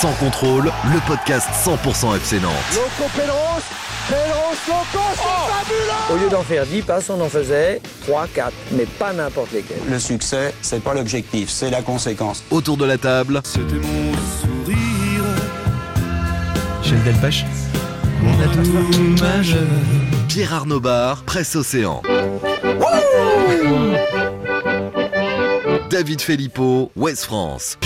Sans contrôle, le podcast 100% FC Nantes. Loco Pedros, Pedros Loco, c'est fabuleux Au lieu d'en faire 10 passes, on en faisait 3, 4, mais pas n'importe lesquels. Le succès, c'est pas l'objectif, c'est la conséquence. Autour de la table, C'était mon sourire. Michel Delpech Pierre Arnaud Bar, Presse Océan. David Filippo, Ouest France.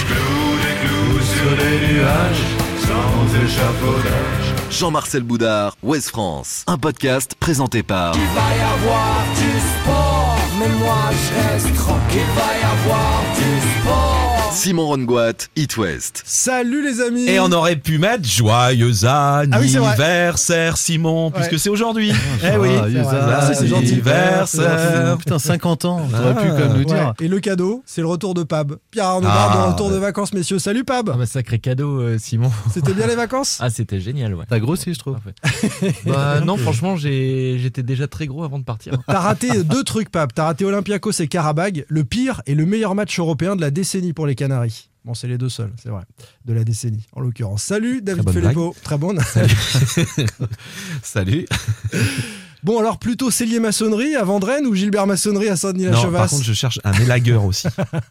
Sur les nuages, sans échafaudage. Jean-Marcel Boudard, Ouest France. Un podcast présenté par Il va y avoir du sport, mais moi je reste tranquille. Il va y avoir du sport. Simon Rongoat, It West. Salut les amis Et on aurait pu mettre joyeux Ah anniversaire Simon, puisque c'est aujourd'hui. Eh oui, c'est vrai. Ah, c'est gentil. anniversaire. Putain, 50 ans, t'aurais pu quand même nous dire. Et le cadeau, c'est le retour de Pab. Pierre Arnaud Ah, de retour de vacances, messieurs. Salut Pab Ah bah sacré cadeau euh, Simon. C'était bien les vacances? Ah c'était génial ouais. T'as grossi, je trouve. Bah non franchement j'étais déjà très gros avant de partir. T'as raté deux trucs, Pab. T'as raté Olympiakos et Karabag, le pire et le meilleur match européen de la décennie pour les Canaries. Bon, c'est les deux seuls, c'est vrai, de la décennie, en l'occurrence. Salut David Filippo. Très bonne. Salut. Bon, alors plutôt Cellier Maçonnerie à Vendrenne ou Gilbert Maçonnerie à Non, Saint-Denis-la-Chevasse par contre, je cherche un élagueur aussi.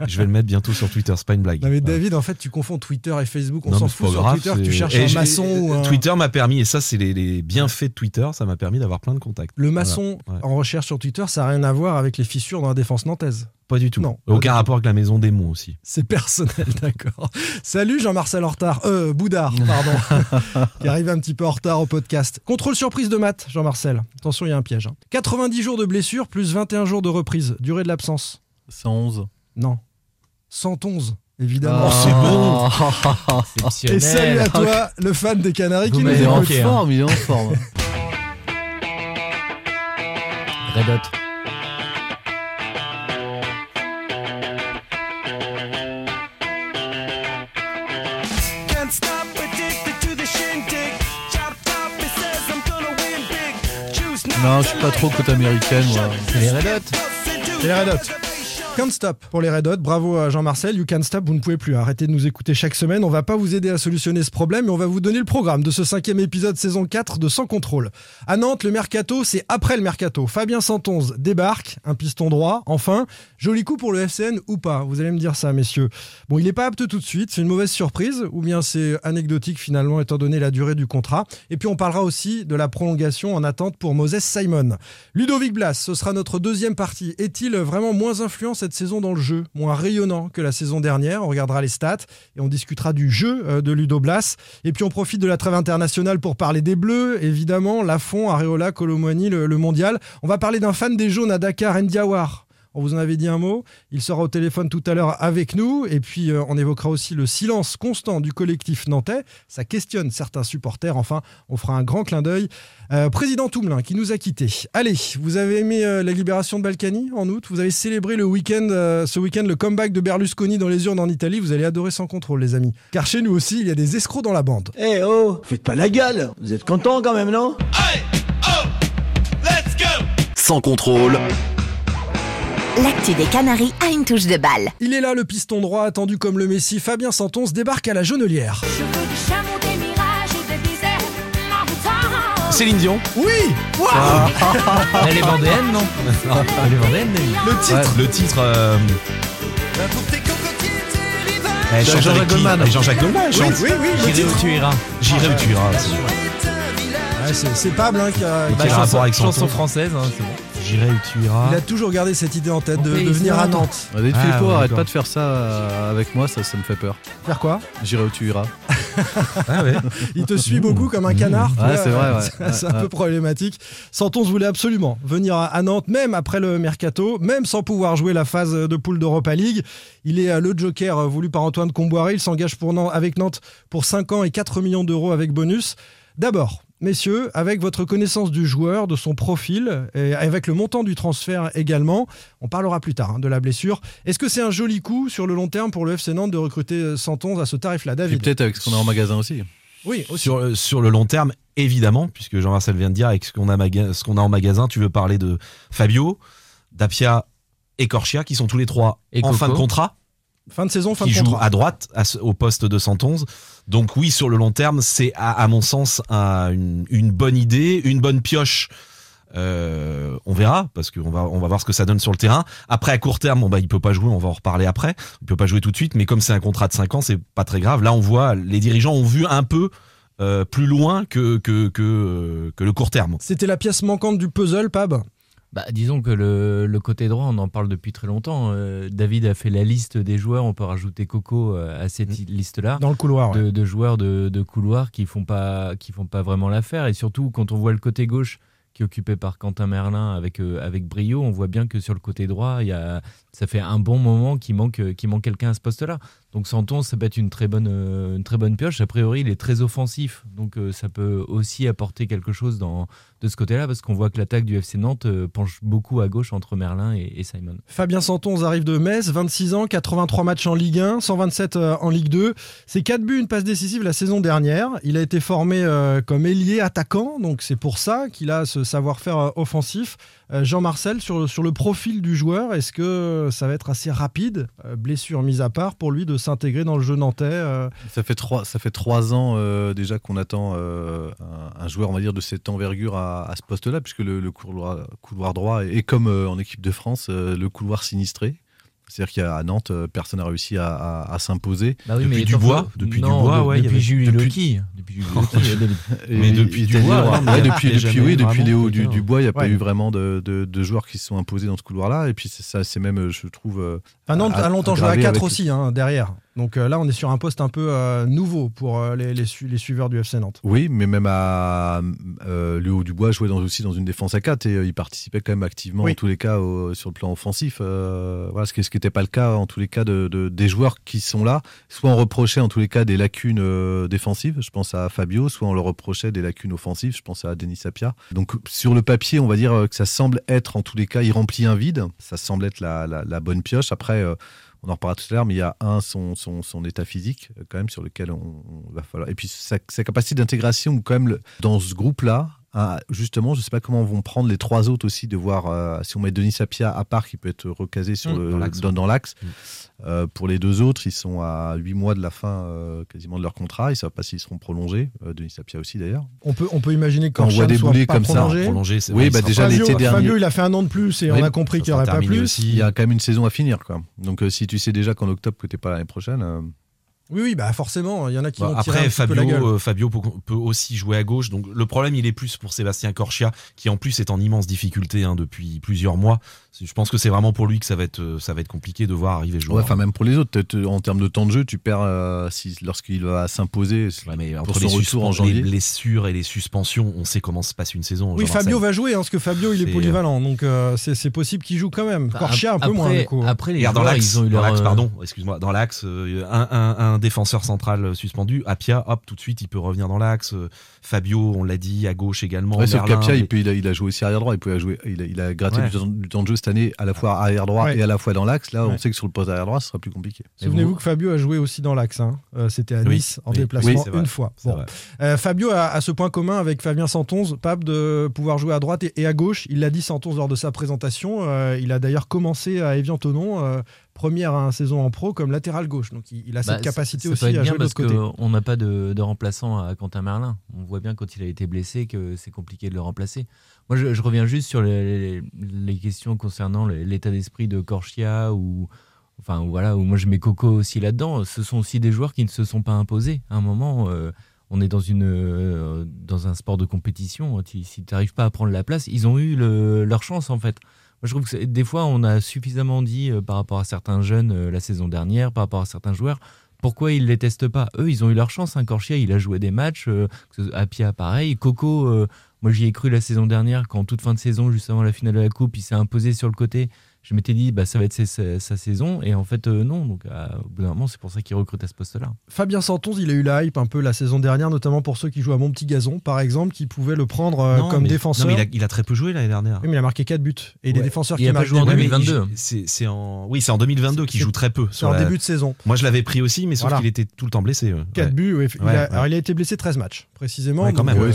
je vais le mettre bientôt sur Twitter, c'est pas une blague. Non mais Ouais. David, en fait, tu confonds Twitter et Facebook. On s'en fout sur grave, Twitter. Tu cherches Et un maçon ou un... Twitter m'a permis, et ça, c'est les, les bienfaits de Twitter, ça m'a permis d'avoir plein de contacts. Le maçon Voilà, ouais. en recherche sur Twitter, ça n'a rien à voir avec les fissures dans la défense nantaise. Pas du tout. Non, Aucun rapport avec la maison démon aussi. C'est personnel, d'accord. Salut Jean-Marcel en retard. Euh, Boudard, pardon. qui arrive un petit peu en retard au podcast. Contrôle surprise de maths, Jean-Marcel. Attention, il y a un piège. hein. 90 jours de blessure plus 21 jours de reprise. Durée de l'absence 111. Non. 111, évidemment. Oh, c'est bon. Et salut à toi, le fan des Canaries Vous qui nous est en hein. forme, il est en forme. Red Hot. Non, je suis pas trop côte américaine, moi. C'est les Red Hot. Et les Red Hot. Can't stop pour les Red Hot. Bravo à Jean-Marcel. You can't stop. Vous ne pouvez plus arrêter de nous écouter chaque semaine. On va pas vous aider à solutionner ce problème, mais on va vous donner le programme de ce cinquième épisode saison 4 de Sans contrôle. À Nantes, le mercato, c'est après le mercato. Fabien Santonze débarque, un piston droit. Enfin, joli coup pour le FCN ou pas? Vous allez me dire ça, messieurs. Bon, il n'est pas apte tout de suite. C'est une mauvaise surprise ou bien c'est anecdotique finalement étant donné la durée du contrat. Et puis on parlera aussi de la prolongation en attente pour Moses Simon. Ludovic Blas, ce sera notre deuxième partie. Est-il vraiment moins influent cette saison dans le jeu, moins rayonnant que la saison dernière On regardera les stats et on discutera du jeu euh, de Ludo Blas. Et puis on profite de la trêve internationale pour parler des Bleus, évidemment, Lafont, Areola, Colomwani, le, le mondial. On va parler d'un fan des jaunes à Dakar, Ndiawar. On vous en avait dit un mot. Il sera au téléphone tout à l'heure avec nous. Et puis, euh, on évoquera aussi le silence constant du collectif nantais. Ça questionne certains supporters. Enfin, on fera un grand clin d'œil. Euh, président Toumelin qui nous a quittés. Allez, vous avez aimé euh, la libération de Balkany en août? Vous avez célébré le week-end, euh, ce week-end le comeback de Berlusconi dans les urnes en Italie. Vous allez adorer sans contrôle, les amis. Car chez nous aussi, il y a des escrocs dans la bande. Eh oh, faites pas la gueule. Vous êtes contents quand même, non? Sans contrôle, L'actu des Canaries a une touche de balle. Il est là, le piston droit, attendu comme le Messi. Fabien Santonce débarque à la Jaunelière. Je veux du chameau, des mirages et des déserts. Mon Céline Dion. Oui Waouh Elle est vendéenne non Elle est vendéenne Nelly. Le titre Le titre. euh, Pour tes cocotiers, tes rivages. elle chante Jean-Jacques avec qui Goldman. Avec Jean-Jacques Goldman, elle Oui, chante. oui, oui, le J'irai titre. où tu iras. J'irai où tu iras. c'est. Ouais, c'est, c'est Pable hein, qui a, Et qui rapport chanson, avec chanson Santon française hein, c'est bon. J'irai où tu iras. Il a toujours gardé cette idée en tête de, On fait de venir à. Nantes. David Ah, ouais, arrête pas de faire ça euh, avec moi, ça, ça me fait peur. Faire quoi? J'irai où tu iras. Ah ouais. Il te suit beaucoup comme un canard. Ouais, c'est vrai, ouais. c'est- un peu problématique. Santon voulait absolument venir à Nantes, même après le mercato, même sans pouvoir jouer la phase de poule d'Europa League. Il est euh, le joker euh, voulu par Antoine Comboiré. Il s'engage pour Nantes- avec Nantes pour 5 ans et 4 millions d'euros avec bonus. D'abord, messieurs, avec votre connaissance du joueur, de son profil, et avec le montant du transfert également, on parlera plus tard hein, de la blessure. Est-ce que c'est un joli coup sur le long terme pour le FC Nantes de recruter euh, Santon à ce tarif-là, David peut-être avec ce qu'on a en magasin aussi. Oui, aussi. Sur, le- sur le long terme, évidemment, puisque Jean-Marcel vient de dire, avec ce qu'on a, maga- ce qu'on a en magasin, tu veux parler de Fabio, Dapia et Corchia, qui sont tous les trois Et en Coco. fin de contrat. Fin de saison, fin qui de joue contrat. à droite à ce- au poste de 111. Donc oui, sur le long terme, c'est à, à mon sens un- une, une bonne idée, une bonne pioche. Euh, on verra parce qu'on va on va voir ce que ça donne sur le terrain. Après à court terme, bon bah il peut pas jouer, on va en reparler après. Il peut pas jouer tout de suite, mais comme c'est un contrat de 5 ans, c'est pas très grave. Là, on voit les dirigeants ont vu un peu euh, plus loin que que que, que le court terme. C'était la pièce manquante du puzzle, Pab? Bah, disons que le, le côté droit, on en parle depuis très longtemps. Euh, David a fait la liste des joueurs. On peut rajouter Coco euh, à cette liste-là. Dans le couloir, ouais. de, de joueurs de, de couloir qui font pas qui font pas vraiment l'affaire. Et surtout, quand on voit le côté gauche qui est occupé par Quentin Merlin avec, euh, avec brio, on voit bien que sur le côté droit, y a, ça fait un bon moment qu'il manque, euh, qu'il manque quelqu'un à ce poste-là. Donc Santon, ça peut être une très bonne, euh, une très bonne pioche. A priori, il est très offensif, donc ça peut aussi apporter quelque chose dans, de ce côté-là, parce qu'on voit que l'attaque du FC Nantes penche beaucoup à gauche entre Merlin et, et Simon. Fabien Santon arrive de Metz, 26 ans, 83 matchs en Ligue 1, 127 euh, en Ligue 2. C'est 4 buts, une passe décisive la saison dernière. Il a été formé comme ailier attaquant, donc c'est pour ça qu'il a ce savoir-faire euh, offensif. Euh, Jean-Marcel, sur, sur le profil du joueur, est-ce que ça va être assez rapide, euh, blessure mise à part, pour lui de s'intégrer dans le jeu nantais Ça fait trois, ça fait trois ans déjà qu'on attend un, joueur, on va dire, de cette envergure à, ce poste-là, puisque le, couloir, droit est, comme en équipe de France, le couloir sinistré. C'est-à-dire qu'à Nantes, euh, personne n'a réussi à, à- à s'imposer. Bah oui, Depuis mais Dubois, depuis non, Dubois, de- ouais, depuis Jules depuis-. Depuis Jules Mais Dubois, ouais, depuis, depuis, oui, depuis vraiment Léo du. Dubois, il n'y a pas eu vraiment de, de- de joueurs qui se sont imposés dans ce couloir-là. Et puis c'est ça, c'est même, euh, je trouve. euh, Enfin, Nantes à- a longtemps joué à aggravé 4 avec- aussi, hein, derrière. Donc euh, là, on est sur un poste un peu euh, nouveau pour euh, les, les su- les suiveurs du FC Nantes. Oui, mais même à Léo Dubois jouait dans, aussi dans une défense à 4 et il participait quand même activement Oui. en tous les cas au- sur le plan offensif. voilà, ce qui n'était pas le cas en tous les cas de, de- des joueurs qui sont là. Soit on reprochait en tous les cas des lacunes défensives, je pense à Fabio, soit on le reprochait des lacunes offensives, je pense à Denis Sapia. Donc sur le papier, on va dire que ça semble être en tous les cas, il remplit un vide, ça semble être la, la- la bonne pioche. Après, on en reparlera tout à l'heure, mais il y a un, son, son, état physique, euh, quand même, sur lequel on, va falloir. Et puis sa, capacité d'intégration, quand même, dans ce groupe-là, justement, je ne sais pas comment vont prendre les trois autres aussi, de voir euh, si on met Denis Sapia à part, qui peut être recasé sur Mmh, le, dans l'axe. Mmh. Euh, pour les deux autres, ils sont à 8 mois de la fin euh, quasiment de leur contrat. Ils ne savent pas s'ils seront prolongés. Euh, Denis Sapia aussi, d'ailleurs. On peut, on peut imaginer Quand on voit débouler pas comme ça, prolongé. Prolongé, c'est Oui, vrai, bah déjà l'été dernier. Fabio, il a fait un an de plus et Oui, on a compris ça qu'il n'y aurait pas plus. aussi. Il y a quand même une saison à finir. Quoi. Donc euh, si tu sais déjà qu'en octobre que tu n'es pas l'année prochaine, euh, Oui, oui, bah forcément, il y en a qui Bah, vont tirer un après, petit peu la gueule. Fabio, euh, Fabio peut, peut aussi jouer à gauche. Donc le problème, il est plus pour Sébastien Corchia, qui en plus est en immense difficulté hein, depuis plusieurs mois. Je pense que c'est vraiment pour lui que ça va être, euh, ça va être compliqué de voir arriver ouais, joueur. enfin même pour les autres, peut-être, euh, en termes de temps de jeu, tu perds euh, si, lorsqu'il va s'imposer Ouais, mais pour entre son les, retour en suspens- les janvier. blessures et les suspensions, on sait comment se passe une saison. Oui. Fabio va jouer, hein, parce que Fabio, il est polyvalent, donc euh, c'est possible qu'il joue quand même. Bah, Corchia, un peu après- moins, du coup. Après, les Regarde, dans joueurs, l'axe, ils ont eu leur. euh, pardon, excuse-moi, dans l'axe, euh, un, un- un défenseur central suspendu, Apia, hop, tout de suite, il peut revenir dans l'axe. Fabio, on l'a dit, à gauche également. Ouais, sauf Merlin, Capia, il, mais- peut- il a, il a joué aussi arrière droit. Il, peut jouer, il, a, il a gratté Ouais. du temps de jeu cette année à la fois arrière droit Ouais. et à la fois dans l'axe. Là, Ouais. on sait que sur le poste arrière droit, ce sera plus compliqué. Souvenez-vous que Fabio a joué aussi dans l'axe. hein. Euh, C'était à Oui, Nice, en oui, déplacement, oui, une fois. Bon. Euh, Fabio a, a ce point commun avec Fabien Santonze, Pape, de pouvoir jouer à droite et, et à gauche. Il l'a dit Santonze lors de sa présentation. Euh, il a d'ailleurs commencé à Evian-Tonon, euh, première hein, saison en pro, comme latéral gauche. Donc il, a Bah, cette capacité ça aussi à bien jouer de parce l'autre côté. qu'on n'a pas de, de remplaçant à Quentin Merlin. On voit bien quand il a été blessé que c'est compliqué de le remplacer. Moi, je, reviens juste sur les, questions concernant l'état d'esprit de Corchia ou enfin voilà où moi je mets Coco aussi là-dedans. Ce sont aussi des joueurs qui ne se sont pas imposés. À un moment, euh, on est dans une euh, dans un sport de compétition. Si tu n'arrives pas à prendre la place, ils ont eu le- leur chance en fait. Moi, je trouve que des fois, on a suffisamment dit euh, par rapport à certains jeunes la saison dernière, par rapport à certains joueurs, pourquoi ils les testent pas? Eux, ils ont eu leur chance. Hein. Il a joué des matchs. Euh, Apia, pareil. Coco, moi, j'y ai cru la saison dernière, quand toute fin de saison, juste avant la finale de la Coupe, il s'est imposé sur le côté. Je m'étais dit, bah, ça va être sa, sa- sa saison. Et en fait, euh, non. Donc, à- au bout d'un moment, c'est pour ça qu'il recrute à ce poste-là. Fabien Santonze, il a eu la hype un peu la saison dernière, notamment pour ceux qui jouent à Mon Petit Gazon, par exemple, qui pouvaient le prendre euh, Non, comme mais- défenseur. non, mais il, a, il a très peu joué l'année dernière. Oui, mais il a marqué 4 buts. Et des Ouais. défenseurs Il qui a pas joué en des buts, Ouais, mais 2022. il- c'est en oui c'est en 2022 qu'il joue très peu c'est sur en la- début de saison. moi je l'avais pris aussi mais sauf Voilà. qu'il était tout le temps blessé ouais. 4 Ouais. buts, oui. Il, Ouais, a, ouais. alors, il a été blessé 13 matchs, précisément. Ouais, quand même. euh, Ouais,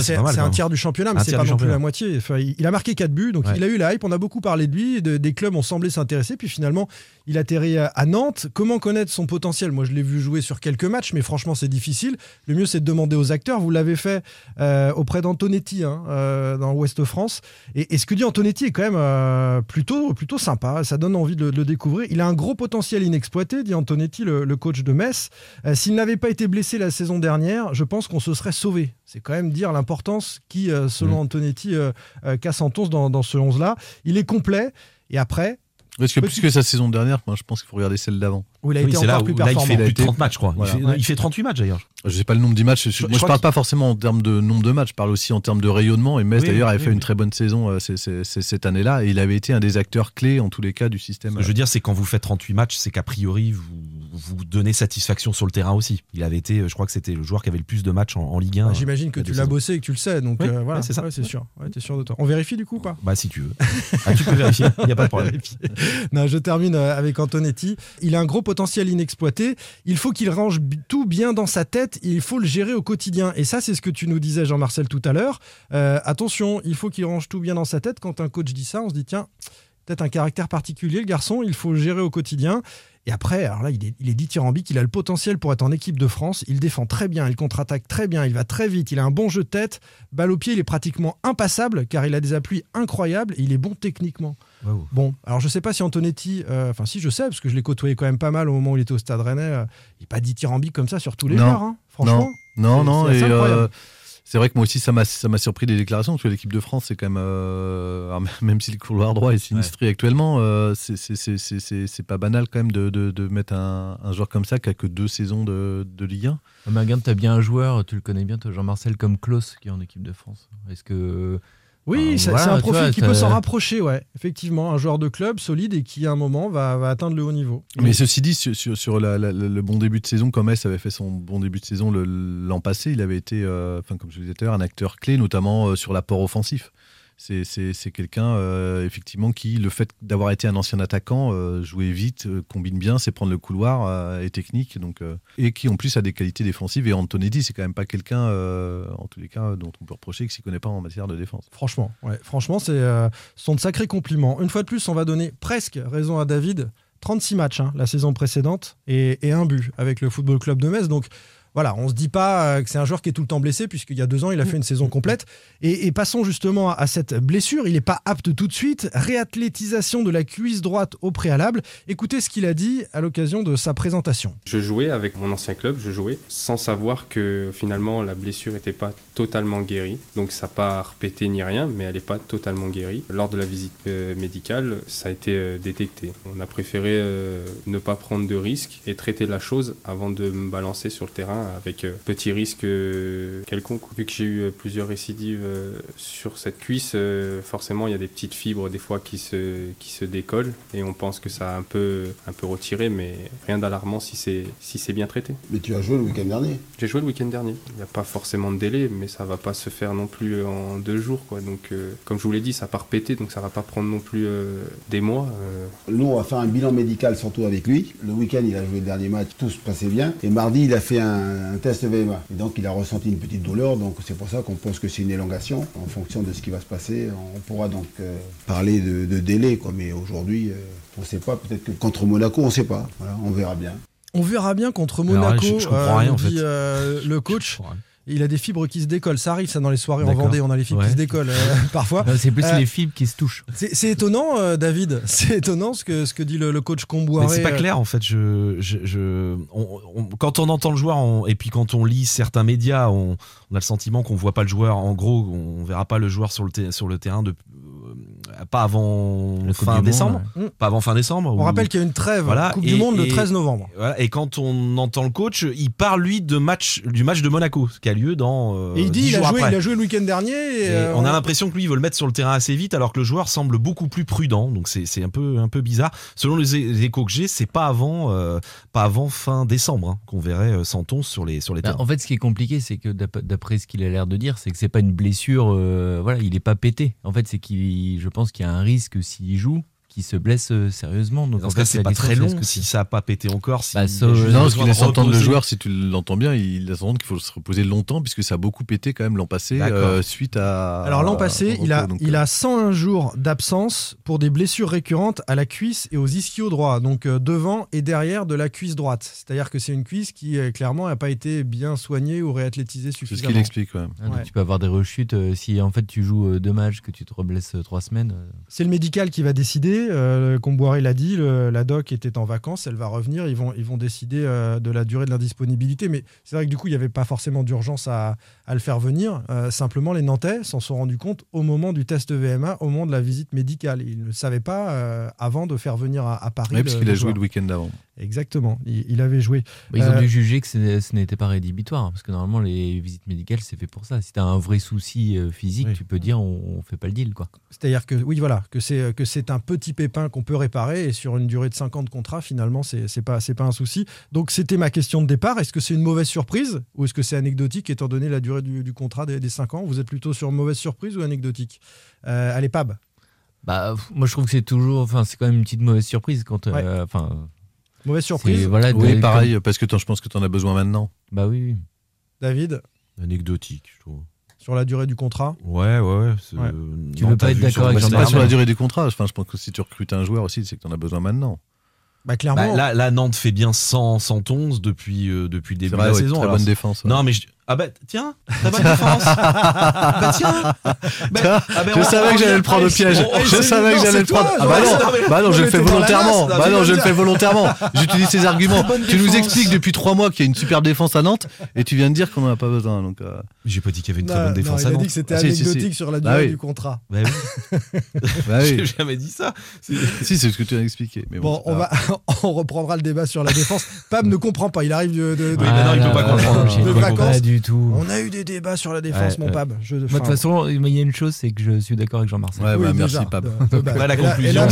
c'est Ouais, un tiers du championnat, mais c'est pas non plus la moitié. Enfin, il, a marqué 4 buts, donc Ouais. il a eu la hype. On a beaucoup parlé des clubs ont semblé s'intéresser. Puis finalement, il atterrit à, Nantes. Comment connaître son potentiel? Moi, je l'ai vu jouer sur quelques matchs, mais franchement, c'est difficile. Le mieux, c'est de demander aux acteurs. Vous l'avez fait euh, auprès d'Antonetti hein, euh, dans l'Ouest France. Et, et ce que dit Antonetti est quand même euh, plutôt, plutôt sympa. Ça donne envie de le, de le découvrir. Il a un gros potentiel inexploité, dit Antonetti, le, le coach de Metz. S'il n'avait pas été blessé la saison dernière, je pense qu'on se serait sauvé. C'est quand même dire l'importance qui, selon Antonetti, euh, euh, qu'a Santos dans, dans ce 11-là. Il est complet. Et après, Parce que plus que sa saison dernière, moi, je pense qu'il faut regarder celle d'avant. où il a Oui, été c'est là encore où plus là, il performant. fait plus de été- 30 matchs. Voilà. Il, fait, Ouais. il fait 38 matchs d'ailleurs. Je sais pas le nombre de matchs. Je- moi, je parle pas forcément en termes de nombre de matchs. Je parle aussi en termes de rayonnement. Et Metz, Oui, d'ailleurs, avait oui, fait oui. une très bonne saison euh, cette année-là. Et il avait été un des acteurs clés, en tous les cas, du système. Ce que je veux dire, c'est quand vous faites 38 matchs, c'est qu'a priori, vous, vous donnez satisfaction sur le terrain aussi. Il avait été, je crois que c'était le joueur qui avait le plus de matchs en, en Ligue 1. Ah, J'imagine que a tu l'as bossé et que tu le sais. Donc Oui, euh, voilà, ouais, c'est ça. Ouais, c'est sûr. Ouais, t'es sûr de toi. On vérifie du coup ou pas Bah, si tu veux. Ah, tu peux vérifier, il n'y a pas de problème. Non, je termine euh, avec Antonetti. Il a un gros potentiel inexploité. Il faut qu'il range tout bien dans sa tête. et Il faut le gérer au quotidien. Et ça, c'est ce que tu nous disais, Jean-Marcel, tout à l'heure. Euh, attention, il faut qu'il range tout bien dans sa tête. Quand un coach dit ça, on se dit tiens, peut-être un caractère particulier, le garçon. Il faut le gérer au quotidien. Et après, alors là, il est, il est dithyrambique. Il a le potentiel pour être en équipe de France. Il défend très bien, il contre-attaque très bien, il va très vite. Il a un bon jeu de tête. Balle au pied, il est pratiquement impassable car il a des appuis incroyables et il est bon techniquement. Wow. Bon, alors je sais pas si Antonetti, euh, enfin si je sais, parce que je l'ai côtoyé quand même pas mal au moment où il était au Stade Rennais, euh, il n'est pas dithyrambique comme ça sur tous les Non. joueurs, hein, franchement. Non, non, c'est et euh, c'est vrai que moi aussi, ça m'a surpris des déclarations, parce que l'équipe de France, c'est quand même. euh, même si le couloir droit est sinistré actuellement, euh, c'est- pas banal quand même de, de- de mettre un, un joueur comme ça qui a que deux saisons de, de Ligue 1. Mais regarde, t'as bien un joueur, tu le connais bien, toi, Jean-Marcel, comme Klaus, qui est en équipe de France. Est-ce que. Oui, Enfin, c'est voilà, un profil vois, qui peut s'en rapprocher, ouais. Effectivement, un joueur de club solide et qui à un moment va, va atteindre le haut niveau. Mais ceci dit, sur, sur, sur la- la- la- le bon début de saison, comme S avait fait son bon début de saison l'an passé, il avait été, euh, enfin comme je le disais tout à l'heure, un acteur clé, notamment euh, sur l'apport offensif. C'est- quelqu'un, euh, effectivement, qui, le fait d'avoir été un ancien attaquant, euh, jouer vite, euh, combine bien, c'est prendre le couloir, euh, est technique, donc, euh, et qui en plus a des qualités défensives. Et Antonetti, c'est quand même pas quelqu'un, euh, en tous les cas, dont on peut reprocher qu'il s'y connaît pas en matière de défense. Franchement. Franchement, c'est euh, ce sont de sacrés compliments. Une fois de plus, on va donner presque raison à David. 36 matchs hein, la saison précédente et, et un but avec le Football Club de Metz. Donc voilà, on se dit pas euh, que c'est un joueur qui est tout le temps blessé, puisqu'il y a deux ans, il a fait une saison complète. Et, et passons justement à cette blessure. Il n'est pas apte tout de suite. Réathlétisation de la cuisse droite au préalable. Écoutez ce qu'il a dit à l'occasion de sa présentation. Je jouais avec mon ancien club, je jouais sans savoir que finalement la blessure n'était pas totalement guérie. Donc ça n'a pas repété ni rien, mais elle n'est pas totalement guérie. Lors de la visite euh, médicale, ça a été euh, détecté. On a préféré euh, ne pas prendre de risques et traiter la chose avant de me balancer sur le terrain avec euh, petit risque euh, quelconque. Vu que j'ai eu euh, plusieurs récidives sur cette cuisse, forcément il y a des petites fibres des fois qui se, qui se décollent et on pense que ça a un peu, un peu retiré, mais rien d'alarmant si c'est si c'est bien traité. Mais tu as joué le week-end dernier. J'ai joué le week-end dernier. Il n'y a pas forcément de délai, mais ça va pas se faire non plus en deux jours. Quoi. Donc, euh, comme je vous l'ai dit, ça part péter, donc ça va pas prendre non plus euh, des mois. euh. Nous, on va faire un bilan médical surtout avec lui. Le week-end, il a joué le dernier match, tout se passait bien. Et mardi, il a fait un, un test VMA. Et donc, il a ressenti une petite douleur. Donc, c'est pour ça qu'on pense que c'est une élongation. En fonction de ce qui va se passer, on pourra donc euh, parler de, de délai. Quoi. Mais aujourd'hui, euh, on ne sait pas. Peut-être que contre Monaco, on ne sait pas. Voilà, on verra bien. On verra bien contre Alors, Monaco. je- je comprends rien, en fait. dit, euh, le coach. Il a des fibres qui se décollent. Ça arrive, ça, dans les soirées en. Vendée. On a les fibres qui se décollent euh, parfois. C'est plus Euh, les fibres qui se touchent. C'est étonnant, euh, David. C'est étonnant ce que, ce que dit le, le coach Comboiré. Mais c'est pas euh, clair en fait. Je, je, je- on- on- quand on entend le joueur on- et puis quand on lit certains médias, on, a le sentiment qu'on voit pas le joueur. En gros, on verra pas le joueur sur le, ter- sur le terrain de, euh, pas avant La Coupe fin Monde, décembre. ouais. Pas avant fin décembre. On rappelle qu'il y a une trêve. Voilà, Coupe et- du Monde le et- 13 novembre. Voilà, et quand on entend le coach, il parle lui de match, du match de Monaco, qui a lieu dans. euh, Et il dit 10 il a, joué, après. il a joué le week-end dernier. Et, Et euh, on a l'impression que lui il veut le mettre sur le terrain assez vite alors que le joueur semble beaucoup plus prudent donc c'est un peu un peu bizarre selon les, échos que j'ai c'est pas avant euh, pas avant fin décembre hein, qu'on verrait euh, Santon sur les sur les Bah, terrains en fait, ce qui est compliqué, c'est que d'ap- d'après ce qu'il a l'air de dire, c'est que c'est pas une blessure. euh, voilà, il est pas pété. En fait, c'est qu'il, je pense qu'il y a un risque s'il joue qui se blesse euh, sérieusement. Donc en ce cas, fait, c'est pas très long que si ça a pas pété encore. Si Bah, il ça, euh, Non, ce besoin qu'il de laisse entendre le joueur, si tu l'entends bien, il laisse entendre qu'il faut se reposer longtemps puisque ça a beaucoup pété quand même l'an passé euh, suite à. Alors l'an passé, repos, il a, donc, il euh, a 101 jours d'absence pour des blessures récurrentes à la cuisse et aux ischios droits, donc euh, devant et derrière de la cuisse droite. C'est-à-dire que c'est une cuisse qui euh, clairement n'a pas été bien soignée ou réathlétisée C'est ce suffisamment. qu'il explique, ouais. Ah, donc Ouais. Tu peux avoir des rechutes euh, si en fait tu joues euh, deux matchs, que tu te reblesses euh, trois semaines. euh, C'est le médical qui va décider. Euh, Comboiré l'a dit, le- la doc était en vacances, elle va revenir. Ils vont, ils vont décider euh, de la durée de l'indisponibilité. Mais c'est vrai que du coup, il n'y avait pas forcément d'urgence à, à le faire venir. Euh, simplement, les Nantais s'en sont rendus compte au moment du test VMA, au moment de la visite médicale. Ils ne le savaient pas avant de faire venir à, à Paris. Ouais, parce qu'il a joué le week-end d'avant. Exactement, il, il avait joué. Bah, ils ont Euh, dû juger que ce n'était pas rédhibitoire, parce que normalement les visites médicales c'est fait pour ça. Si tu as un vrai souci euh, physique, Oui. tu peux dire on, on fait pas le deal quoi. C'est-à-dire que oui, voilà, que c'est un petit pépin qu'on peut réparer et sur une durée de 5 ans de contrat, finalement, c'est c'est pas pas un souci. Donc c'était ma question de départ. Est-ce que c'est une mauvaise surprise ou est-ce que c'est anecdotique étant donné la durée du, du contrat des, des 5 ans? Vous êtes plutôt sur mauvaise surprise ou anecdotique? Euh, Allez, Pab. Bah moi je trouve que c'est toujours, enfin c'est quand même une petite mauvaise surprise quand, euh, Ouais. Mauvaise surprise. voilà. Oui, de- pareil, parce que t'en- je pense que tu en as besoin maintenant. Bah oui. oui. David, Anecdotique, je trouve. sur la durée du contrat. Ouais, ouais, ouais. c'est- Ouais. Tu non, veux pas être d'accord sur avec pas sur la durée du contrat. Enfin, je pense que si tu recrutes un joueur aussi, c'est que tu en as besoin maintenant. Bah clairement. Bah, là, là, Nantes fait bien 100, 111 depuis, euh, depuis le début de la ouais, saison. très alors bonne défense. ouais. Non, mais je- Ah bah tiens, très bonne défense. bah tiens. Bah, ah ben, je on- savais que j'allais le prendre au piège. On- Je savais que non, j'allais le prendre. Ah bah non, non, non, mais- bah non, je le fais volontairement. masse, Bah non, je le fais volontairement. J'utilise ces arguments. Tu nous expliques depuis trois mois qu'il y a une super défense à Nantes et tu viens de dire qu'on en a pas besoin. Donc, euh, J'ai pas dit qu'il y avait une Non, très bonne non, défense il à a dit Nantes. que c'était Ah, si, si, anecdotique si. sur la Bah durée oui. du contrat. Bah oui. bah oui. J'ai jamais dit ça. Si, c'est ce que tu as expliqué. Bon, on, va, on reprendra le débat sur la défense. Pab ne comprend pas. Il arrive de, de- de- Oui, mais non, il peut pas comprendre. Du tout. On a eu des débats sur la défense, Ouais, mon ouais. Pab. Je, Moi, de toute façon, il y a une chose, c'est que je suis d'accord avec Jean-Marcel. Ouais, oui, bah, merci, Pab. Ouais, la conclusion.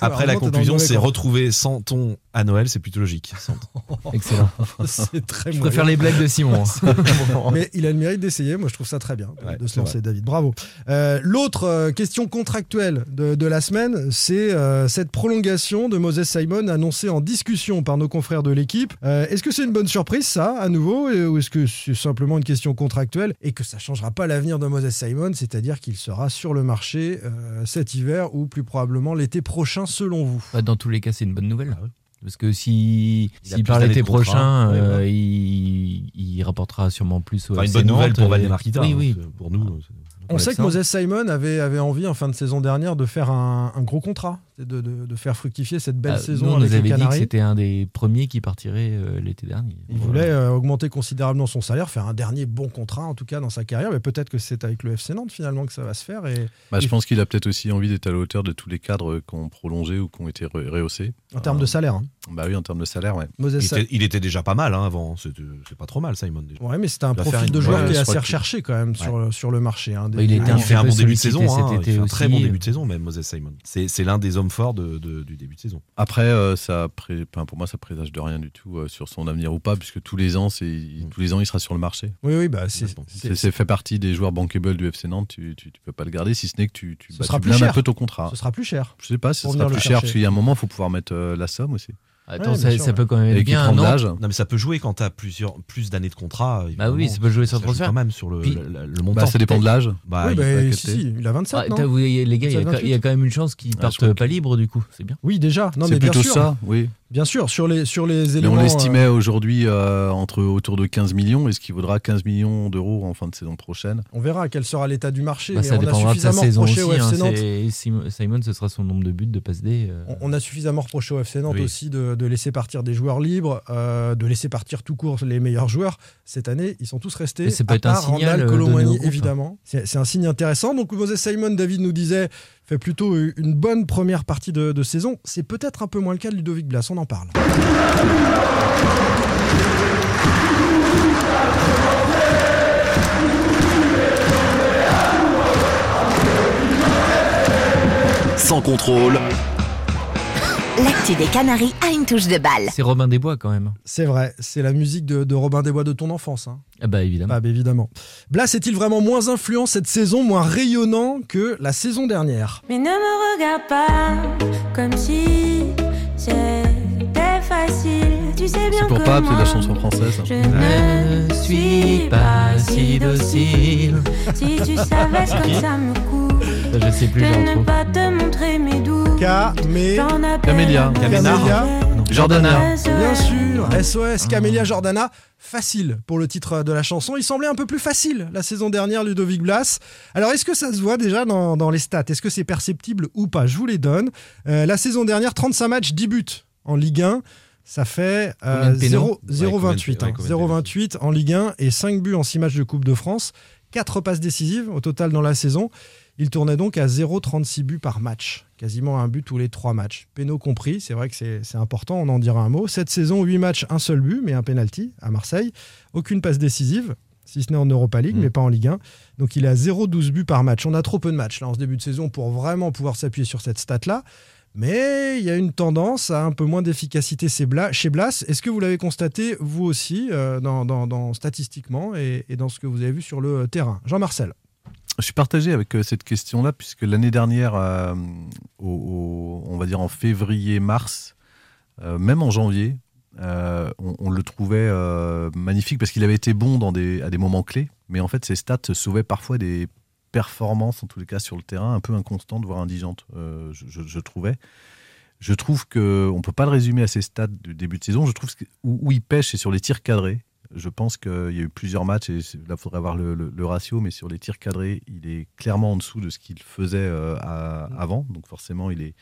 Après, la conclusion, c'est retrouver 100 tons à Noël, c'est plutôt logique. 100 tons. Excellent. C'est très Je préfère les blagues de Simon. Mais il a le mérite d'essayer. Moi, je trouve ça très bien de- Ouais, de se lancer, David. Bravo. Euh, L'autre euh, question contractuelle de, de la semaine, c'est euh, cette prolongation de Moses Simon annoncée en discussion par nos confrères de l'équipe. Euh, est-ce que c'est une bonne surprise, ça, à nouveau, est-ce que c'est simplement une question contractuelle et que ça changera pas l'avenir de Moses Simon, c'est-à-dire qu'il sera sur le marché euh, cet hiver ou plus probablement l'été prochain, selon vous Bah, dans tous les cas, c'est une bonne nouvelle. Ah oui. Parce que si, si par l'été contrat. prochain, Ouais, euh, ouais. il, il rapportera sûrement plus au Enfin, une bonne nouvelle pour euh, Valdemar Kita. Oui, hein, oui. Pour nous. c'est- On sait que. Moses Simon avait, avait envie en fin de saison dernière de faire un, un gros contrat, de, de- de faire fructifier cette belle Ah, saison nous, on avec nous les avait dit que c'était un des premiers qui partirait euh, l'été dernier. Il Voilà. voulait euh, augmenter considérablement son salaire, faire un dernier bon contrat en tout cas dans sa carrière, mais peut-être que c'est avec le FC Nantes finalement que ça va se faire. Et bah, je pense qu'il a peut-être aussi envie d'être à la hauteur de tous les cadres qui ont prolongé ou qui ont été re- rehaussés. en termes de salaire, hein. Bah oui, en termes de salaire, ouais. Moses Il était, il était déjà pas mal hein, avant. C'est pas trop mal, Simon. Déjà. Ouais, mais c'était un Il profil de joueur ouais, qui est assez recherché quand même sur, le- sur le marché. hein, Bah, il était Il fait un bon début de saison. hein, Il fait un très bon début de saison, même Moses Simon. C'est c'est l'un des hommes forts de- de- du début de saison. Après, euh, ça, pré- enfin, pour moi, ça présage de rien du tout euh, sur son avenir ou pas, puisque tous les ans, c'est Mm. tous les ans, il sera sur le marché. Oui, oui, bah, c'est, fait partie des joueurs bankable du FC Nantes. Tu, tu, tu peux pas le garder, si ce n'est que tu, tu, bah, tu un peu ton contrat. ce sera plus cher. Je sais pas, ce sera plus cher parce qu'il y a un moment, il faut pouvoir mettre euh, la somme aussi. Attends, Ouais, ça, sûr, ça peut quand même être bien. non. Non, mais ça peut jouer quand tu as plusieurs, plus d'années de contrat. Bah oui, ça peut jouer sur le transfert. quand même sur le, Puis- le, le montant. Bah, ça dépend de l'âge. Bah, oui, il- bah, si, si, il a 27, Ah, non t'as- les gars, il y, a, 27, il y a quand même une chance qu'ils je partent pas libres du coup. C'est bien. Oui, déjà. Non, C'est mais bien plutôt sûr. ça, oui. Bien sûr, sur les, sur les Mais éléments. on euh, l'estimait aujourd'hui euh, entre autour de 15 millions. Est-ce qu'il vaudra 15 millions d'euros en fin de saison prochaine? On verra quel sera l'état du marché. Bah, mais ça on a dépendra de sa saison aussi. au hein, Simon, ce sera son nombre de buts de passe D. euh, On- On a suffisamment reproché au FC Nantes Oui. aussi de, de laisser partir des joueurs libres, euh, de laisser partir tout court les meilleurs joueurs. Cette année, ils sont tous restés. Mais ça peut à être un signal, Randall euh, au groupe. évidemment. C'est c'est un signe intéressant. Donc Moses Simon, David nous disait, fait plutôt une bonne première partie de, de saison. C'est peut-être un peu moins le cas de Ludovic Blas. On en parle. Sans contrôle. L'actu des Canaries a une touche de balle. C'est Robin des Bois quand même. C'est vrai, c'est la musique de, de Robin des Bois de ton enfance. hein. Ah bah évidemment. Ah bah évidemment. Blas est-il vraiment moins influent cette saison, moins rayonnant que la saison dernière? Mais ne me regarde pas comme si c'était facile. Tu sais bien C'est pour que pas, c'est de la chanson française. Je ne suis pas si docile. Si tu savais ce que ça me coûte je sais plus, de j'en ne pas te montrer mes doutes. Camé... Camélia. Camélia. Jordana. Bien sûr, SOS Camélia Jordana, facile pour le titre de la chanson. Il semblait un peu plus facile la saison dernière, Ludovic Blas. Alors, est-ce que ça se voit déjà dans, dans les stats? Est-ce que c'est perceptible ou pas? Je vous les donne. Euh, la saison dernière, 35 matchs, 10 buts en Ligue 1. Ça fait euh, Combien de pénaux? 0 Ouais, 0,28 combien de- hein. ouais, combien de 0,28 en Ligue 1 et 5 buts en 6 matchs de Coupe de France. 4 passes décisives au total dans la saison. Il tournait donc à 0,36 buts par match. Quasiment un but tous les 3 matchs. Pénaux compris, c'est vrai que c'est important, on en dira un mot. Cette saison, 8 matchs, un seul but, mais un penalty à Marseille. Aucune passe décisive, si ce n'est en Europa League, Mm. mais pas en Ligue 1. Donc il est à 0,12 buts par match. On a trop peu de matchs là en ce début de saison pour vraiment pouvoir s'appuyer sur cette stat-là. Mais il y a une tendance à un peu moins d'efficacité chez Bla- chez Blas. Est-ce que vous l'avez constaté, vous aussi, euh, dans, dans- dans- statistiquement et, et dans ce que vous avez vu sur le terrain? Jean-Marcel Je suis partagé avec euh, cette question-là, puisque l'année dernière, euh, on va dire en février-mars, euh, même en janvier, on, le trouvait magnifique parce qu'il avait été bon à des moments clés, mais en fait ses stats sauvaient parfois des performances, en tous les cas sur le terrain, un peu inconstantes, voire indigentes, je, trouvais. Je trouve qu'on ne peut pas le résumer à ses stats du début de saison. Je trouve où, où il pêche, c'est sur les tirs cadrés. Je pense qu'il y a eu plusieurs matchs, et là, il faudrait avoir le, le- le ratio, mais sur les tirs cadrés, il est clairement en dessous de ce qu'il faisait euh, à- avant. Donc forcément, il est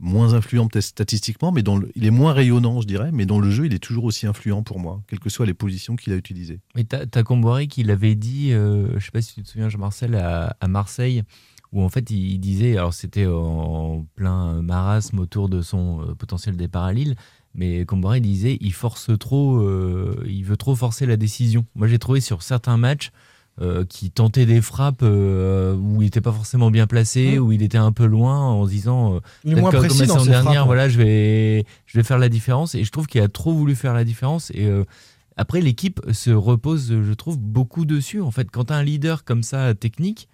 moins influent peut-être statistiquement, mais dans le- il est moins rayonnant, je dirais, mais dans le jeu, il est toujours aussi influent pour moi, quelles que soient les positions qu'il a utilisées. Mais t'as Comboiré qui l'avait dit, euh, je sais pas si tu te souviens, Jean-Marcel, à, à Marseille, où en fait il, il disait, alors c'était en plein marasme autour de son euh, potentiel départ à Lille, mais Comboiré disait, il force trop, euh, il veut trop forcer la décision. Moi j'ai trouvé sur certains matchs euh, qui tentait des frappes euh, où il n'était pas forcément bien placé, où il était un peu loin, en se disant, euh, moins comme précis la dernière, frappes, voilà, je vais, je vais faire la différence. Et je trouve qu'il a trop voulu faire la différence. Et euh, après, l'équipe se repose, je trouve, beaucoup dessus. En fait, quand tu as un leader comme ça, technique,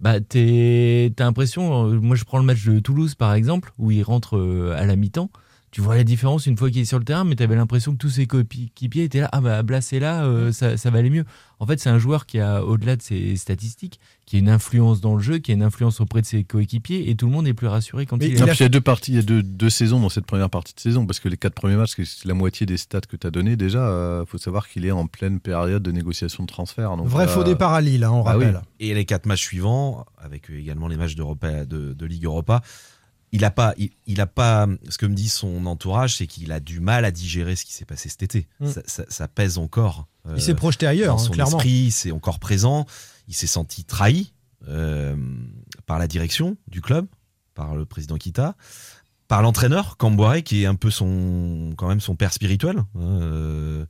bah, t'as l'impression. Moi, je prends le match de Toulouse, par exemple, où il rentre à la mi-temps. Tu vois la différence une fois qu'il est sur le terrain, mais tu avais l'impression que tous ses coéquipiers étaient là. Ah bah Blas est là, euh, ça, ça va aller mieux. En fait, c'est un joueur qui a, au-delà de ses statistiques, qui a une influence dans le jeu, qui a une influence auprès de ses coéquipiers, et tout le monde est plus rassuré quand il est là. il y a deux parties, il y a deux, deux saisons dans cette première partie de saison, parce que les quatre premiers matchs, c'est la moitié des stats que tu as donné déjà. Il faut savoir qu'il est en pleine période de négociation de transfert. Donc, Vrai euh, faux départ à Lille, hein, on bah oui. rappelle. Et les quatre matchs suivants, avec euh, également les matchs de Ligue Europa, il a pas, il, il a pas. Ce que me dit son entourage, c'est qu'il a du mal à digérer ce qui s'est passé cet été. Mm. Ça, ça- ça pèse encore. euh, Il s'est projeté ailleurs, dans hein, son clairement. esprit, c'est encore présent. Il s'est senti trahi euh, par la direction du club, par le président Kita, par l'entraîneur Camboire, qui est un peu son, quand même son père spirituel. hein, euh,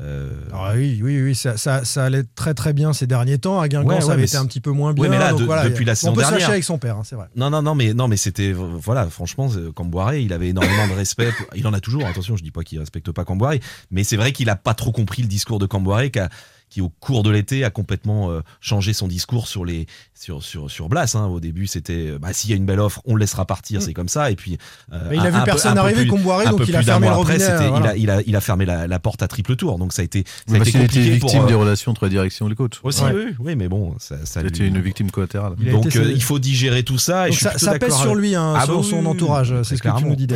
euh, Ah oui, oui, oui, ça, ça, ça allait très très bien ces derniers temps. À Guingamp, Ouais, ça ouais, avait été un petit peu moins bien. Ouais, mais là, donc de- voilà, depuis la on saison peut se fâcher dernière. avec son père, hein, c'est vrai. Non, non, non, mais non, mais c'était voilà, franchement, Camboire, il avait énormément de respect. pour- Il en a toujours. Attention, je dis pas qu'il respecte pas Camboire, mais c'est vrai qu'il a pas trop compris le discours de qui, a- qui au cours de l'été a complètement euh, changé son discours sur les sur sur sur Blas. hein. Au début, c'était euh, bah s'il y a une belle offre, on le laissera partir, c'est comme ça. Et puis euh, Mais il a un- vu un personne peu arriver, Comboiré, un donc il a fermé mois le après, robinet, c'était- il, voilà. a, il a il a fermé la, la porte à triple tour. Donc ça a été ça a été compliqué pour victime euh, des relations entre la direction et le coach. aussi. Ouais. Oui, oui, mais bon, ça, ça Il a lui- été une victime collatérale. Il donc il faut digérer tout ça. et Donc je suis ça- pèse sur lui, hein, Ah sur son entourage, c'est ce que tu nous dis.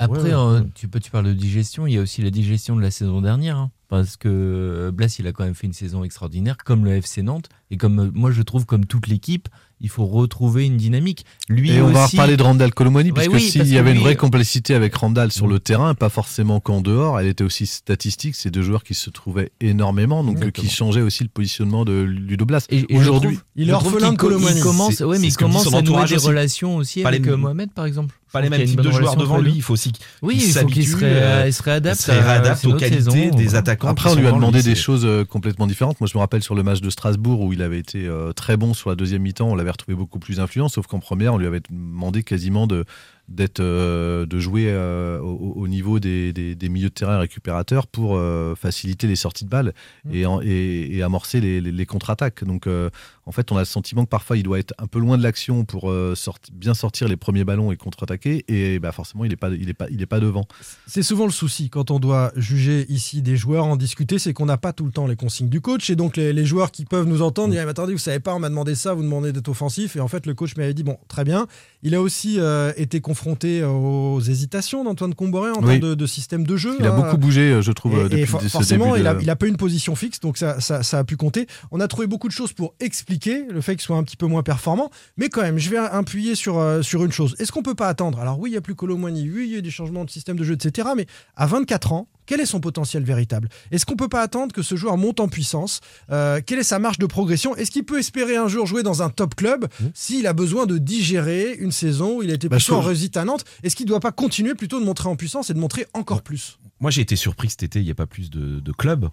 Après, euh, tu, peux, tu parles de digestion, il y a aussi la digestion de la saison dernière. Parce que euh, Blas, il a quand même fait une saison extraordinaire, comme le FC Nantes. Et comme euh, moi, je trouve, comme toute l'équipe, il faut retrouver une dynamique. Lui Et on va reparler de Randall Colomani, Ouais, parce que oui, s'il y avait une vraie euh, complicité avec Randall sur le terrain, pas forcément qu'en dehors, elle était aussi statistique. C'est deux joueurs qui se trouvaient énormément, donc qui changeaient aussi le positionnement de Ludo Blas. Et- Aujourd'hui, trouve- je trouve qu'il co- Il commence, ouais, mais il commence à nouer des relations aussi Pas avec les- euh, Mohamed, par exemple. Pas les mêmes qu'il y a types de joueurs devant lui. Il faut aussi Oui, qu'il il faut qu'il se s'habitue, ré- il se réadapte réadapte aux qualités des attaquants. Après, on lui a demandé des choses complètement différentes. Moi, je me rappelle sur le match de Strasbourg où il avait été euh, très bon sur la deuxième mi-temps, on l'avait retrouvé beaucoup plus influent, sauf qu'en première, on lui avait demandé quasiment de d'être euh, de jouer euh, au, au niveau des, des, des milieux de terrain récupérateurs pour euh, faciliter les sorties de balles Mm. et, en- et, et amorcer les, les- les contre-attaques. Donc en fait, on a le sentiment que parfois il doit être un peu loin de l'action pour sorti- bien sortir les premiers ballons et contre-attaquer. Et bah, forcément, il n'est pas, il est pas, il est pas devant. C'est souvent le souci quand on doit juger ici des joueurs, en discuter, c'est qu'on n'a pas tout le temps les consignes du coach. Et donc les, les joueurs qui peuvent nous entendre disent Ah, attendez, vous savez pas, on m'a demandé ça, vous demandez d'être offensif. Et en fait, le coach m'avait dit bon, très bien. Il a aussi été confronté aux hésitations d'Antoine Comboré en Oui. termes de, de système de jeu. Il a beaucoup bougé, euh, je trouve, Et- euh, et depuis for- ce forcément, début il, a, de- il a pas une position fixe, donc ça, ça, ça a pu compter. On a trouvé beaucoup de choses pour expliquer le fait qu'il soit un petit peu moins performant, mais quand même, je vais appuyer sur, euh, sur une chose. Est-ce qu'on peut pas attendre? Alors oui, il y a plus Colomboigny, oui, il y a des changements de système de jeu, etc. Mais à 24 ans, quel est son potentiel véritable? Est-ce qu'on peut pas attendre que ce joueur monte en puissance? Euh, Quelle est sa marge de progression? Est-ce qu'il peut espérer un jour jouer dans un top club s'il a besoin de digérer une saison où il a été Bah, plutôt en réussite à Nantes? Est-ce qu'il ne doit pas continuer plutôt de montrer en puissance et de montrer encore plus? Moi, j'ai été surpris que cet été, il n'y a pas plus de, de clubs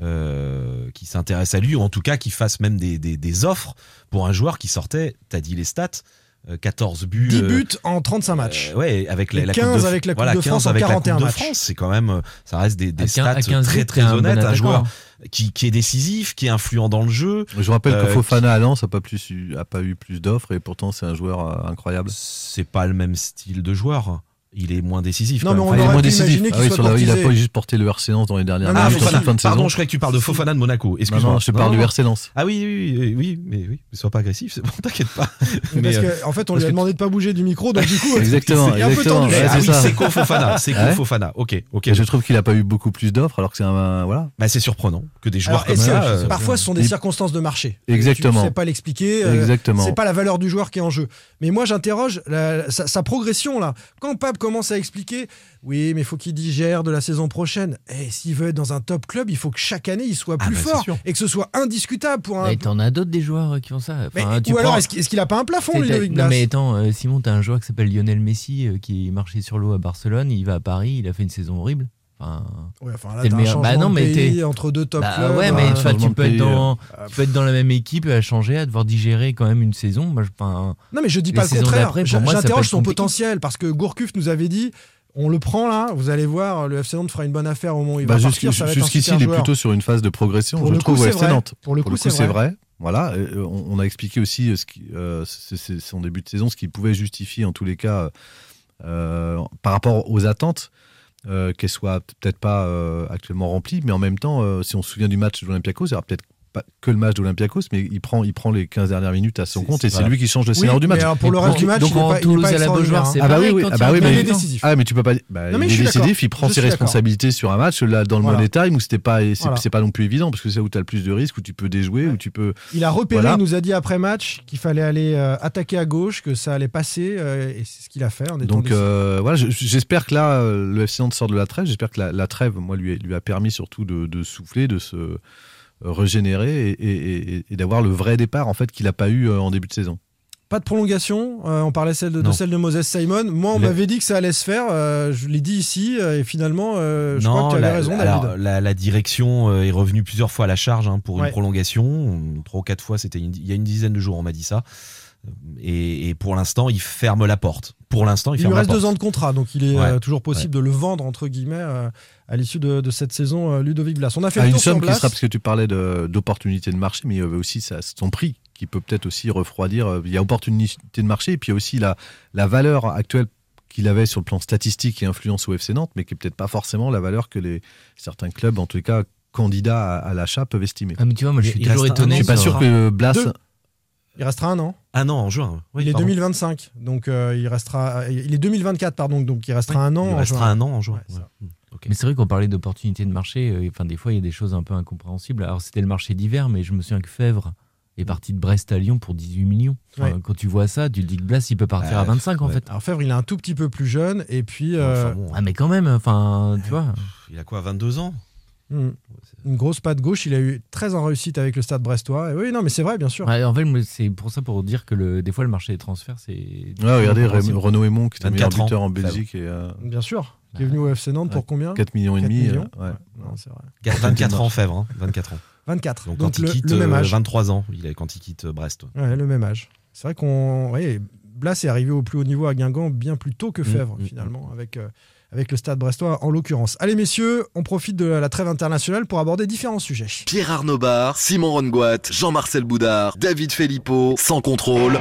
euh, qui s'intéressent à lui, ou en tout cas qui fassent même des, des- des offres pour un joueur qui sortait, t'as dit les stats, 14 buts. 10 euh, buts en 35 matchs. euh, ouais, avec la, la 15 Coupe de, avec la Coupe voilà, de France 15 en avec la 41 Coupe de matchs. France, c'est quand même, euh, ça reste des, des stats à 15 très très un honnêtes. Un attaquant. joueur qui, qui est décisif, qui est influent dans le jeu. Je rappelle Euh, que Fofana à Lens n'a pas, plus eu- a pas eu plus d'offres et pourtant c'est un joueur euh, incroyable. C'est pas le même style de joueur. Il est moins décisif. Non, mais on Enfin, il est aurait moins pu décisif. imaginer qu'il Ah oui, soit sur la- il a pas juste porté le RC Lens dans les dernières Ah, de Pardon, je croyais que tu parles de Fofana de Monaco. Excuse-moi. non, je te parle Non, du. RC Lens. Ah oui, oui, oui, oui, mais oui, sois pas agressif, c'est bon, t'inquiète pas. Mais Mais, parce euh, qu'en fait, on lui a que- demandé de pas bouger du micro, donc du coup, Exactement, un peu tendu. Ouais, ah c'est c'est Co Fofana, c'est Ouais. Fofana. Ok, ok. Je trouve qu'il n'a pas eu beaucoup plus d'offres alors que c'est un. Voilà. Bah, c'est surprenant que des joueurs comme ça. euh, parfois, ce sont des circonstances de marché? Exactement. Sais pas l'expliquer. euh, Exactement. C'est pas la valeur du joueur qui est en jeu. Mais moi, j'interroge sa progression là. Quand Pape commence à expliquer, oui, mais il faut qu'il digère de la saison prochaine. Et s'il veut être dans un top club, il faut que chaque année il soit Ah, plus bah, fort et que ce soit indiscutable pour un. Et t'en as d'autres des joueurs euh, qui font ça? Mais- tu ou alors, prends- est-ce qu'il est-ce qu'il a pas un plafond, Ludovic Non mais attends, euh, Simon, t'as un joueur qui s'appelle Lionel Messi euh, qui marchait sur l'eau à Barcelone, il va à Paris, il a fait une saison horrible. Enfin, Ouais, enfin, là, c'est t'as le meilleur. Bah non, mais t'es entre deux top Bah clubs. ouais, mais euh, enfin, changement tu peux être dans, tu peux être dans la même équipe, à changer, à devoir digérer quand même une saison. Moi, je, enfin, Non, mais je dis pas le contraire. J'interroge son potentiel parce que Gourcuff nous avait dit on le prend là, vous allez voir, le FC Nantes fera une bonne affaire au moment où il Bah, va Jusqu'ici, il est joueur. plutôt sur une phase de progression, Pour je le trouve, coup, FC vrai. Nantes. Pour le coup, c'est c'est vrai. vrai. Voilà, euh, on, on a expliqué aussi euh, ce qui, euh, son début de saison, ce qui pouvait justifier en tous les cas euh, par rapport aux attentes. Euh, qu'elles soient peut-être pas euh, actuellement remplies, mais en même temps, euh, si on se souvient du match de l'Olympiakos, il y aura peut-être pas que le match de l'Olympiakos, mais il prend, il prend les 15 dernières minutes à son compte et c'est lui qui change le Oui, scénario du match. pour le reste du match, donc il pas, il à la Beaujoire, hein. c'est Ah bah oui, ah il bah oui, est décisif. ah, mais tu peux pas. Bah, Non, mais il est décisif, il prend Je ses responsabilités sur un match. Là, dans le Voilà. Money Time, où c'était pas, c'est Voilà. pas non plus évident parce que c'est là où tu as le plus de risques, où tu peux déjouer, où tu peux. Il a repéré, Voilà. il nous a dit après match qu'il fallait aller euh, attaquer à gauche, que ça allait passer, euh, et c'est ce qu'il a fait en Donc euh, voilà, je- j'espère que là, le FC Nantes sort de la trêve. J'espère que la, trêve, moi, lui, a permis surtout de, souffler, de se régénérer et, et- et- et d'avoir le vrai départ en fait qu'il n'a pas eu euh, en début de saison. Pas de prolongation. euh, on parlait celle de, celle de Moses Simon. Moi, on m'avait dit que ça allait se faire. euh, je l'ai dit ici, et finalement, euh, je crois non, que tu avais la, raison, alors, David. la, la direction est revenue plusieurs fois à la charge hein, pour Ouais. une prolongation. Trois ou quatre fois, c'était il y a une dizaine de jours, on m'a dit ça. Et, et pour l'instant, il ferme la porte. Pour l'instant, il, Il lui ferme la reste porte. deux ans de contrat, donc il est Ouais. euh, toujours possible de le vendre entre guillemets euh, à l'issue de, de cette saison. euh, Ludovic Blas. On a fait À le une sur somme qui sera, parce que tu parlais d'opportunité de, marché, mais il y avait aussi sa- son prix qui peut peut-être aussi refroidir. Il y a opportunité de marché, et puis il y a aussi la, la valeur actuelle qu'il avait sur le plan statistique et influence au FC Nantes, mais qui est peut-être pas forcément la valeur que les, certains clubs, en tous les cas candidats à, à l'achat, peuvent estimer. ah, mais tu vois, moi, je suis Il toujours étonné. Je suis pas sûr que Blas. Deux. Il restera un an. Un an en juin. Oui, il est pardon. 2025, donc euh, il restera. Il est 2024, pardon, donc il restera un an. Il en restera juin. un an en juin. Ouais, ouais. Hmm. Mais c'est vrai qu'on parlait d'opportunités de marché. euh, Enfin, des fois, il y a des choses un peu incompréhensibles. Alors, c'était le marché d'hiver, mais je me souviens que Fèvre est parti de Brest à Lyon pour 18 millions. Enfin, Ouais. Quand tu vois ça, tu te dis que Blas, il peut partir à 25 en ouais. fait. Alors Fèvre, il est un tout petit peu plus jeune, et puis euh, Enfin, bon, Ah, mais quand même, enfin, tu vois. il a quoi, 22 ans? Hmm, une grosse patte gauche. Il a eu très en réussite avec le Stade Brestois. Et oui, non, mais c'est vrai, bien sûr. Ouais, en fait, c'est pour ça pour dire que le, des fois, le marché des transferts, c'est. Ouais, regardez, incompréhensible. Ré- Renaud Aymon, qui est un meilleur 24 ans. buteur en Belgique, et euh, Bien sûr. Qui est venu au FC Nantes pour combien 4 millions et 4 demi. millions euh, ouais. Non, c'est vrai. 24 ans, Fèvre. hein, 24 ans. 24. Donc, Donc, quand le, il quitte, le même euh, âge. 23 ans, il est, quand il quitte euh, Brest. Ouais, le même âge. C'est vrai qu'on. ouais, Blas est arrivé au plus haut niveau à Guingamp bien plus tôt que Fèvre, mm, finalement, avec, euh, avec le stade brestois en l'occurrence. Allez, messieurs, on profite de la trêve internationale pour aborder différents sujets. Pierre Arnaud Simon Rongoat, Jean-Marcel Boudard, David Filippo, sans contrôle.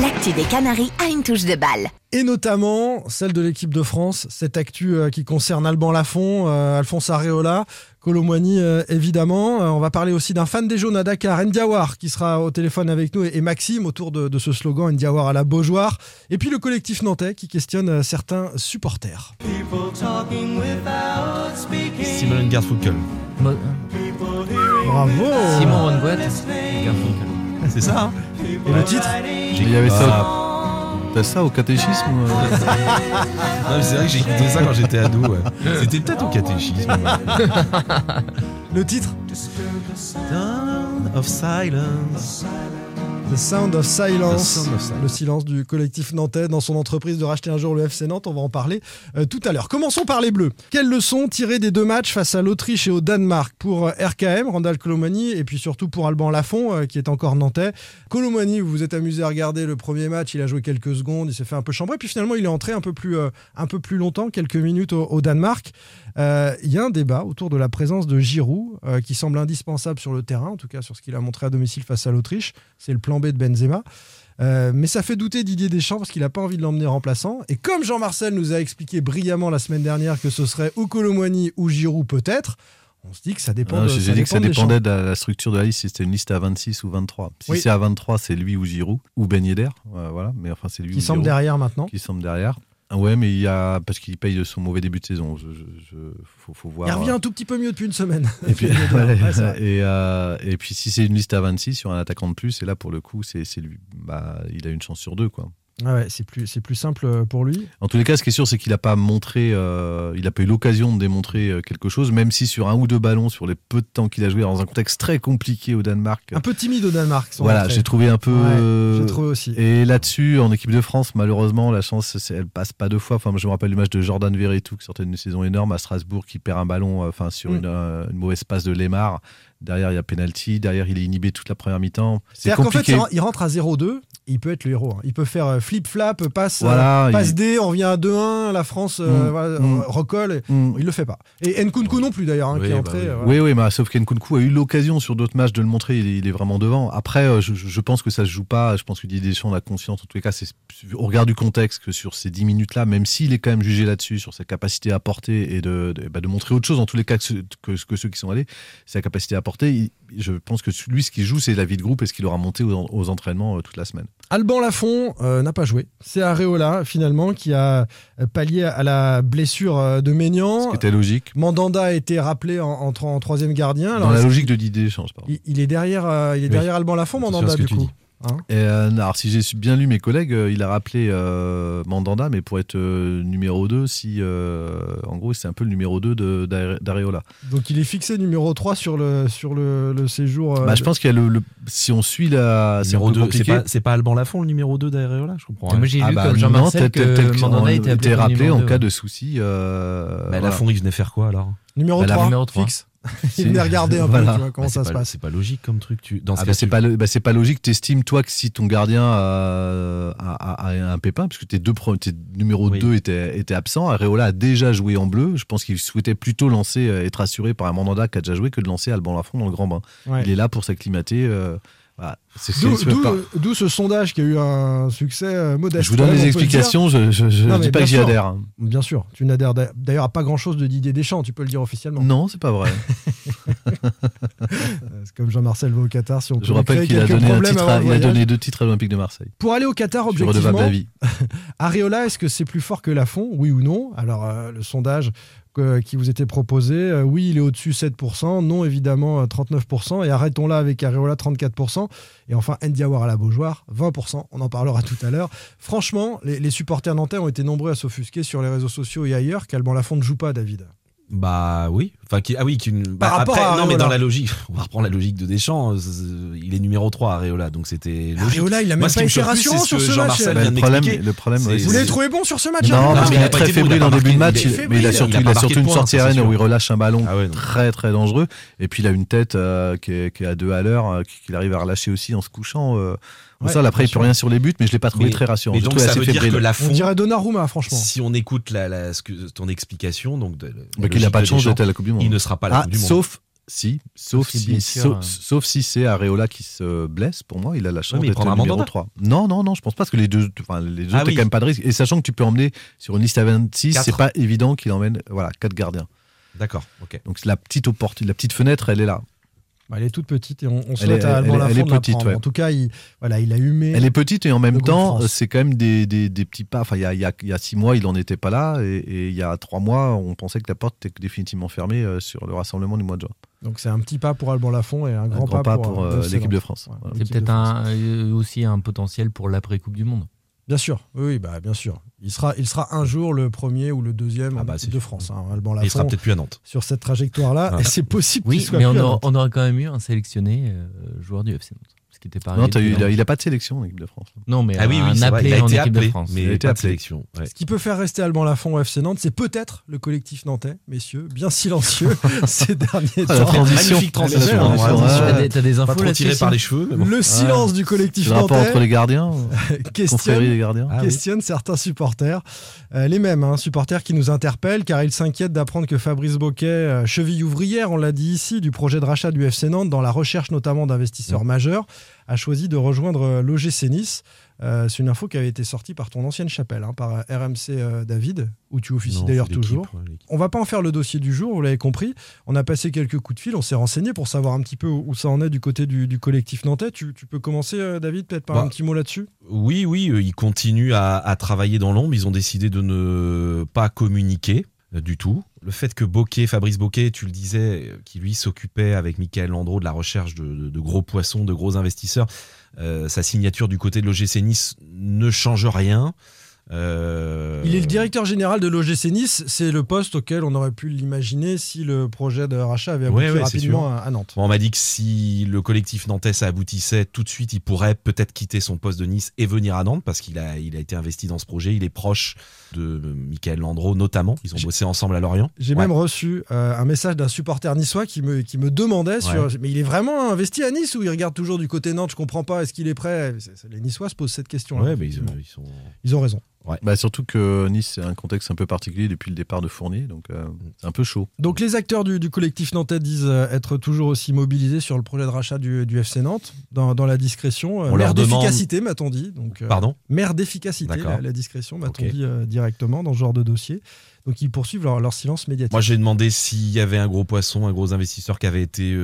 L'actu des Canaries a une touche de balle. Et notamment celle de l'équipe de France, cette actu euh, qui concerne Alban Lafont, euh, Alphonse Areola, Colomwani euh, évidemment. Euh, on va parler aussi d'un fan des jaunes à Dakar, Ndiawar, qui sera au téléphone avec nous, et, et Maxime autour de, de ce slogan Ndiawar à la Beaujoire. Et puis le collectif nantais qui questionne euh, certains supporters. Simon Garfunkel. Bravo Simon Garfunkel. C'est ça, hein? Et le titre Il y avait ça. Ah. T'as ça au catéchisme euh Non, mais c'est vrai que j'ai écouté ça quand j'étais ado. ouais. C'était peut-être au catéchisme. ouais. Le titre Sound of silence. The Sound of Silence, The Sound of Silence. le silence du collectif nantais dans son entreprise de racheter un jour le FC Nantes. On va en parler euh, tout à l'heure. Commençons par les Bleus. Quelles leçons tirées des deux matchs face à l'Autriche et au Danemark? Pour euh, RKM, Randall Colomani, et puis surtout pour Alban Lafont, euh, qui est encore nantais. Colomani, vous vous êtes amusé à regarder le premier match, il a joué quelques secondes, il s'est fait un peu chambrer, puis finalement il est entré un peu plus, euh, un peu plus longtemps, quelques minutes au, au Danemark. Il y a un débat autour de la présence de Giroud, qui semble indispensable sur le terrain, en tout cas sur ce qu'il a montré à domicile face à l'Autriche. C'est le plan De Benzema. Euh, mais ça fait douter Didier Deschamps parce qu'il n'a pas envie de l'emmener remplaçant. Et comme Jean-Marcel nous a expliqué brillamment la semaine dernière que ce serait ou Colomwani ou Giroud peut-être, on se dit que ça dépend de J'ai dit que ça dépendait de la, la structure de la liste, si c'était une liste à 26 ou 23. Si Oui. c'est à 23, c'est lui ou Giroud, ou Ben Yedder, euh, voilà. Mais enfin, c'est lui Qui ou semble Giroud derrière maintenant. Qui semble derrière. Ah ouais, mais il y a parce qu'il paye de son mauvais début de saison. Je, je- je- faut, faut voir. Il revient un tout petit peu mieux depuis une semaine. Et puis, Ouais, ouais, c'est vrai. et, euh, et puis si c'est une liste à 26 sur un attaquant de plus, et là pour le coup, c'est lui. Bah, il a une chance sur deux, quoi. Ah ouais, c'est plus, c'est plus simple pour lui. En tous les cas, ce qui est sûr, c'est qu'il n'a pas montré, euh, il n'a pas eu l'occasion de démontrer euh, quelque chose, même si sur un ou deux ballons, sur les peu de temps qu'il a joué dans un contexte très compliqué au Danemark. Un peu timide au Danemark. Voilà, j'ai trouvé un peu. Ouais, euh, j'ai trouvé aussi. Et là-dessus, en équipe de France, malheureusement, la chance, elle passe pas deux fois. Enfin, je me rappelle le match de Jordan Verretou qui sortait d'une saison énorme à Strasbourg, qui perd un ballon, euh, enfin, sur Mm. une, euh, une mauvaise passe de Lemar. Derrière, il y a penalty. Derrière, il est inhibé toute la première mi-temps. C'est C'est-à-dire qu'en fait, compliqué. il rentre à 0-2, il peut être le héros. hein. Il peut faire euh, flip-flap, passe, euh, Voilà, passe il- D, on revient à 2-1, la France euh, Mm, voilà, mm. recolle. Mm. Il le fait pas. Et Nkunku non plus d'ailleurs, hein, Oui, qui est bah entré. oui. euh, voilà. Oui, sauf qu'Nkunku a eu l'occasion sur d'autres matchs de le montrer, il est, il est vraiment devant. Après, je, je pense que ça se joue pas, je pense que Didier Deschamps a conscience, en tous les cas, c'est au regard du contexte que sur ces 10 minutes-là, même s'il est quand même jugé là-dessus, sur sa capacité à porter et de, de, bah, de montrer autre chose, en tous les cas, que, ceux- que, que ceux qui sont allés, sa capacité à porter, il- je pense que lui, ce qu'il joue, c'est la vie de groupe et ce qu'il aura monté aux, aux entraînements euh, toute la semaine. Alban Lafont euh, n'a pas joué. C'est Areola finalement qui a euh, pallié à la blessure euh, de Maignan. Ce qui était logique. Mandanda a été rappelé en, en, en troisième gardien. Dans la logique de Didier Deschamps, pardon. Il, il est derrière, euh, il est Oui. derrière Alban Lafont, Mandanda du coup. dis. Hein Et, euh, alors, si j'ai bien lu mes collègues, euh, il a rappelé euh, Mandanda, mais pour être euh, numéro 2, si, euh, en gros, c'est un peu le numéro 2 de- d'Are- d'Areola. Donc il est fixé numéro 3 sur le, sur le, le séjour. euh, Bah, je pense qu'il y a le, le- si on suit la, c'est Numéro 2, pas, pas Alban Lafont le numéro 2 d'Areola Je comprends. Moi, rien. j'ai Ah lu bah, comme non, Jean-Marcel que qu'il Mandanda était rappelé en deux. cas de souci. euh, Bah, voilà. Lafont, il venait faire quoi alors? Numéro bah, la 3, numéro trois. fixe. Il venait regarder un Voilà. peu tu vois, comment Bah, ça c'est se pas- passe. C'est pas logique comme truc. Tu... Dans ce Ah cas, bah, c'est tu- pas, bah, c'est pas logique. T'estimes toi que si ton gardien a, a- a un pépin, parce que tes deux tes numéros Oui. 2 étaient, étaient absents, Areola a déjà joué en bleu. Je pense qu'il souhaitait plutôt lancer, euh, être assuré par un Mandanda qui a déjà joué que de lancer Alban Lafont dans le grand bain. Ouais. Il est là pour s'acclimater. euh, voilà. D'où ce sondage qui a eu un succès euh, modeste. Je vous donne quand même, des on peut le explications, je ne dis pas bien que j'y sûr. adhère. hein. Bien sûr, tu n'adhères d'a- d'ailleurs à pas grand chose de Didier Deschamps, tu peux le dire officiellement. Non, c'est pas vrai. C'est comme Jean-Marcel va au Qatar, si on peut Je rappelle qu'il a donné, un problèmes titre avant à- le il a voyage. donné deux titres à l'Olympique de Marseille. Pour aller au Qatar, objectivement. Areola, est-ce que c'est plus fort que Lafont? Oui ou non? Alors, euh, le sondage qui vous était proposé, euh, oui, il est au-dessus 7%, non, évidemment, euh, 39%, et arrêtons là avec Areola, 34%, et enfin, Ndiawar à la Beaujoire, 20%, on en parlera tout à l'heure. Franchement, les, les supporters nantais ont été nombreux à s'offusquer sur les réseaux sociaux et ailleurs qu'Alban Lafont ne joue pas, David. Bah oui, Enfin, qui, ah oui, qui, bah, Par rapport après, à non, mais dans la logique, on va reprendre la logique de Deschamps. euh, Il est numéro 3 Areola, donc c'était logique. Areola, il a même Moi, pas été rassurant sur ce match. Bah, le de problème, le problème, Vous l'avez trouvé bon sur ce match Non, hein parce qu'il est très fébrile en début de match, mais il a surtout, il a surtout de une sortie arène où il relâche un ballon Ah très très dangereux. Et puis il a une tête euh, qui, est, qui est à deux à l'heure, euh, qu'il arrive à relâcher aussi en se couchant. Bon, Ouais, ça, après, il peut rien sur les buts, mais je l'ai pas trouvé Mais- très rassurant. le donc ça assez veut dire que la On fond, dirait Donnarumma, franchement. si on écoute la, la- ce que- ton explication, donc de, la Mais qu'il n'a pas de chance d'être à la Coupe du Monde. il ne sera pas à la Ah, Coupe du Monde. sauf si, sauf si si, blessure, sauf, hein. sauf si c'est Areola qui se blesse. Pour moi, il a la chance il d'être numéro mandat. 3. Non, non, non, je pense pas parce que les deux, enfin, les autres, Ah t'as oui. quand même pas de risque. Et sachant que tu peux emmener sur une liste à 26, Quatre. c'est pas évident qu'il emmène, voilà, quatre gardiens. D'accord, ok. Donc la petite opportunité, la petite fenêtre, elle est là. Bah, elle est toute petite et on, on Elle souhaite est- à Alban elle Lafont elle est de la petite, ouais. En tout cas, il, voilà, il a humé. Elle est petite et en même temps, c'est quand même des, des, des petits pas. Enfin, il y a, il y, a, il y a six mois, il n'en était pas là. Et, et il y a trois mois, on pensait que la porte était définitivement fermée euh, sur le rassemblement du mois de juin. Donc c'est un petit pas pour Alban Lafont et un grand, grand pas pour, euh, euh, l'équipe de. France. Ouais, Voilà. C'est peut-être euh, aussi un potentiel pour l'après-Coupe du Monde. Bien sûr, oui, bah, bien sûr. Il sera, il sera un jour le premier ou le deuxième Ah bah, de. France. hein, Alban Et il sera Lafont peut-être plus à Nantes. sur cette trajectoire-là. Ah. C'est possible Oui, qu'il soit mais plus on à aura, Nantes. on aura quand même eu un sélectionné euh, joueur du FC Nantes. Ce qui n'était pas Non, eu- il a, longtemps. il a pas de sélection en équipe de France. Non, mais Ah oui, oui, un c'est vrai, appelé il a en été équipe appelé, de France. mais Il a été pas de appelé. sélection. ouais. Ce qui peut faire rester Alban Lafont au FC Nantes, c'est peut-être le collectif nantais, messieurs, bien silencieux ces derniers Ah, temps. transition. Magnifique transition. hein, hein. T'as des- des Pas infos trop tiré par les cheveux, mais bon. Le silence du collectif le rapport entre nantais les gardiens, questionne, des gardiens. Ah oui. questionne certains supporters. Euh, les mêmes, hein, supporters qui nous interpellent car ils s'inquiètent d'apprendre que Fabrice Boquet, euh, cheville ouvrière, on l'a dit ici, du projet de rachat du FC Nantes, dans la recherche notamment d'investisseurs majeurs, a choisi de rejoindre euh, l'OGC Nice. Euh, c'est une info qui avait été sortie par ton ancienne chapelle, hein, par euh, RMC euh, David, où tu officies d'ailleurs toujours. l'équipe. On va pas en faire le dossier du jour, vous l'avez compris. On a passé quelques coups de fil, on s'est renseigné pour savoir un petit peu où ça en est du côté du, du collectif nantais. Tu, tu peux commencer, euh, David, peut-être par Bah, un petit mot là-dessus? Oui, oui, ils continuent à, à travailler dans l'ombre. Ils ont décidé de ne pas communiquer du tout. Le fait que Fabrice Bocquet, tu le disais, euh, qui lui s'occupait avec Michael Landreau de la recherche de gros poissons, de gros investisseurs, euh, sa signature du côté de l'OGC Nice ne change rien. Euh, Il est le directeur général de l'OGC Nice, c'est le poste auquel on aurait pu l'imaginer si le projet de rachat avait abouti Ouais, ouais, c'est rapidement à, à Nantes. Bon, on m'a dit que si le collectif nantais ça aboutissait tout de suite, il pourrait peut-être quitter son poste de Nice et venir à Nantes parce qu'il a, il a été investi dans ce projet. Il est proche de euh, Michael Landreau notamment. Ils ont bossé ensemble à Lorient. J'ai Ouais. même reçu euh, un message d'un supporter niçois qui me, qui me demandait sur. Mais il est vraiment investi à Nice ou il regarde toujours du côté Nantes? Je comprends pas. Est-ce qu'il est prêt? Les Niçois se posent cette question. Ouais, mais ils, ils sont. Ils ont raison. Bah, surtout que Nice, c'est un contexte un peu particulier depuis le départ de Fournier, donc euh, c'est un peu chaud. Donc les acteurs du, du collectif nantais disent euh, être toujours aussi mobilisés sur le projet de rachat du, du FC Nantes, dans, dans la discrétion. Euh, On mère demande- d'efficacité, m'a-t-on dit. Donc, euh, Pardon? Mère d'efficacité, la, la discrétion, m'a-t-on dit euh, directement dans ce genre de dossier. Donc ils poursuivent leur, leur silence médiatique. Moi, j'ai demandé s'il y avait un gros poisson, un gros investisseur qui avait été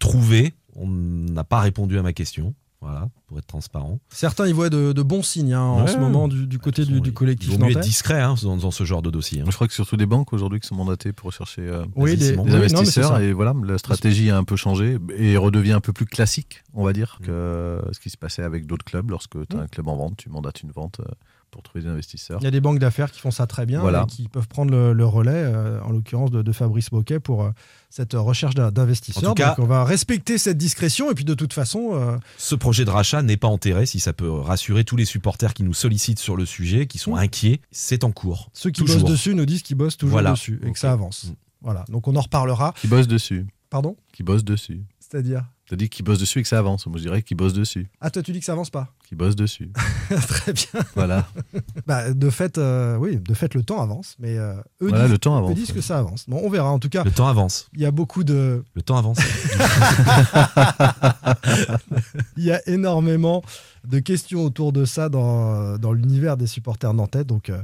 trouvé. On n'a pas répondu à ma question. Voilà, pour être transparent. Certains y voient de, de bons signes hein, en Ouais. ce moment du, du côté du, du Il collectif vaut mieux être nantais. discret hein, dans, dans ce genre de dossier. hein. Je crois que c'est surtout des banques aujourd'hui qui sont mandatées pour chercher euh, Oui, des, non, investisseurs. et voilà, la stratégie a un peu changé et redevient un peu plus classique, on va dire, que Mm. ce qui se passait avec d'autres clubs. Lorsque tu as un club en vente, tu mandates une vente euh, pour trouver des investisseurs. Il y a des banques d'affaires qui font ça très bien Voilà. et qui peuvent prendre le, le relais, euh, en l'occurrence de, de Fabrice Boquet, pour euh, cette recherche d'in- d'investisseurs. En tout cas- Donc on va respecter cette discrétion et puis de toute façon, euh, Ce projet de rachat n'est pas enterré, si ça peut rassurer tous les supporters qui nous sollicitent sur le sujet, qui sont inquiets. C'est en cours. ceux qui Toujours. bossent dessus nous disent qu'ils bossent toujours Voilà. dessus et que ça avance. Voilà, donc on en reparlera. Qui bossent dessus. Pardon? Qui bossent dessus. C'est-à-dire? T'as dit qu'ils bossent dessus et que ça avance. Moi, je dirais qu'ils bossent dessus. Ah, toi tu dis que ça avance pas? Qui bossent dessus. Très bien. voilà. Bah, de fait, euh, oui, de fait, le temps avance, mais euh, eux, Voilà, disent, le temps eux avance, disent ouais. que ça avance. Bon, on verra. En tout cas, Le temps avance. il y a beaucoup de, Le temps avance. il y a énormément de questions autour de ça dans, dans l'univers des supporters nantais. Donc, euh,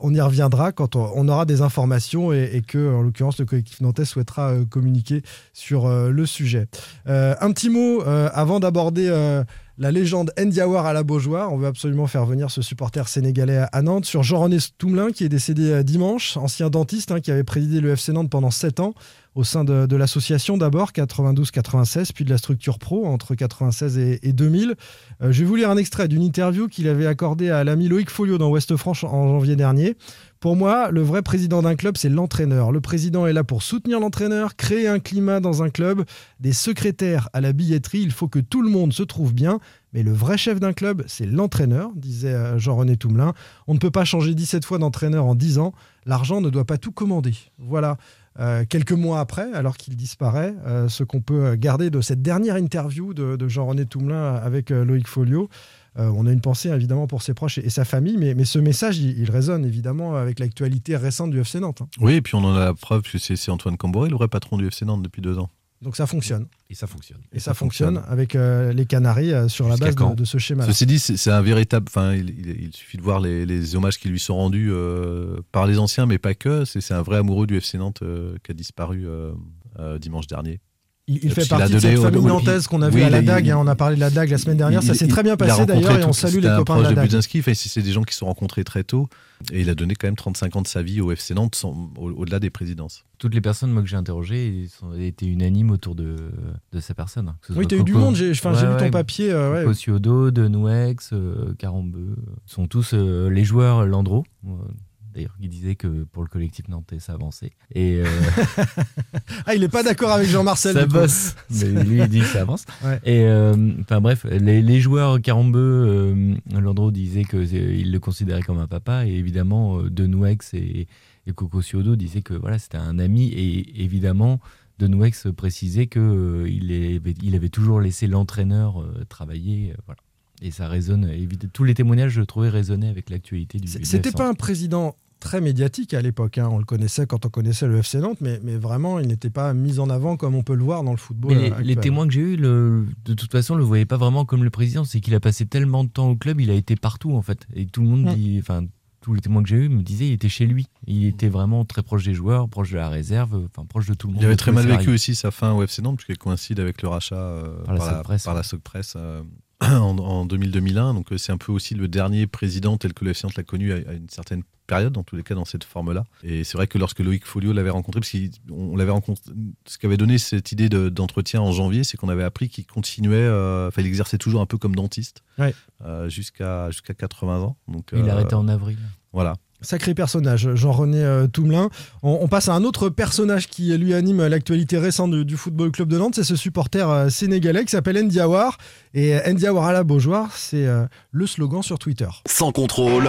on y reviendra quand on, on aura des informations et, et que, en l'occurrence, le collectif nantais souhaitera euh, communiquer sur euh, le sujet. Un petit mot avant d'aborder. La légende Ndiawar à la Beaujoire. On veut absolument faire venir ce supporter sénégalais à- Nantes sur Jean-René Toumelin qui est décédé euh, dimanche, ancien dentiste hein, qui avait présidé le FC Nantes pendant 7 ans au sein de, l'association d'abord 92-96 puis de la structure pro entre 96 et, et 2000. Euh, je vais vous lire un extrait d'une interview qu'il avait accordée à l'ami Loïc Folio dans Ouest France en janvier dernier. Pour moi, le vrai président d'un club, c'est l'entraîneur. Le président est là pour soutenir l'entraîneur, créer un climat dans un club, des secrétaires à la billetterie. Il faut que tout le monde se trouve bien. Mais le vrai chef d'un club, c'est l'entraîneur, disait euh, Jean-René Toumelin. On ne peut pas changer 17 fois d'entraîneur en 10 ans. L'argent ne doit pas tout commander. Voilà. Euh, quelques mois après, alors qu'il disparaît, euh, ce qu'on peut garder de cette dernière interview de, Jean-René Toumelin avec Loïc Folio. Euh, on a une pensée évidemment pour ses proches et, et sa famille, mais, mais ce message, il, il résonne évidemment avec l'actualité récente du FC Nantes. hein. Oui, et puis on en a la preuve que c'est c'est Antoine Camboré, le vrai patron du FC Nantes depuis deux ans. Donc ça fonctionne. Et ça fonctionne. Et ça fonctionne avec euh, les Canaries euh, sur la base de, de ce schéma. Ceci dit, c'est un véritable. Enfin, il, il- il suffit de voir les, les hommages qui lui sont rendus euh, par les anciens, mais pas que. C'est c'est un vrai amoureux du FC Nantes euh, qui a disparu euh, euh, dimanche dernier. Il, il fait il partie de cette famille nantaise qu'on a oui, vu à il- la il- DAG. hein, on a parlé de la DAG la semaine dernière. Il- ça s'est il- très bien il passé d'ailleurs et on salue les copains de la de DAG. C'est des gens qui se sont rencontrés très tôt. Et il a donné quand même 35 ans de sa vie au FC Nantes au- au-delà des présidences. Toutes les personnes moi, que j'ai interrogées étaient unanimes autour de, de sa personne. Que ce Oui, soit t'as eu du monde, j'ai Ouais, lu ton ouais, papier. euh, ouais. Coco Ciodo, Denouex, euh, Carambeu, sont tous euh, les joueurs Landreau. D'ailleurs, qui disait que pour le collectif nantais, ça avançait. Et euh, Ah, il est pas d'accord avec Jean-Marcel. ça bosse. Mais lui, il dit que ça avance. Ouais. Et euh, enfin bref, les, les joueurs Carambeu, euh, Landreau disait qu'il le considérait comme un papa, et évidemment Denouex et, et Coco Ciodo disaient que voilà, c'était un ami, et évidemment Denouex précisait que euh, il, avait, il avait toujours laissé l'entraîneur euh, travailler, euh, voilà. Et ça résonne, évidemment, tous les témoignages, je trouvais, résonnaient avec l'actualité du. C'était pas un président très médiatique à l'époque. hein. On le connaissait quand on connaissait le FC Nantes, mais, mais vraiment, il n'était pas mis en avant comme on peut le voir dans le football. Mais les, euh, les témoins que j'ai eus, le- de toute façon, le voyaient pas vraiment comme le président. C'est qu'il a passé tellement de temps au club, il a été partout en fait. Et tout le monde Mm. dit, enfin, tous les témoins que j'ai eus me disaient, il était chez lui. Il était vraiment très proche des joueurs, proche de la réserve, enfin proche de tout le monde. Il avait très mal vécu aussi sa fin au FC Nantes, puisqu'il coïncide avec le rachat euh, Par la par ouais. la Socpresse, euh, en, en 2000-2001. Donc c'est un peu aussi le dernier président tel que le FC Nantes l'a connu à, à une certaine période, dans tous les cas dans cette forme-là. Et c'est vrai que lorsque Loïc Folio l'avait rencontré, parce qu'on l'avait rencontré, ce qui avait donné cette idée de- d'entretien en janvier, c'est qu'on avait appris qu'il continuait, euh, enfin il exerçait toujours un peu comme dentiste Ouais. euh, jusqu'à jusqu'à 80 ans. Donc, Il euh, a arrêté en avril. Voilà. Sacré personnage, Jean-René euh, Toumelin. On, on passe à un autre personnage qui lui anime l'actualité récente du, du Football Club de Nantes, c'est ce supporter euh, sénégalais qui s'appelle Ndiawar. Et euh, Ndiawar à la Beaujoire, c'est euh, le slogan sur Twitter. Sans contrôle.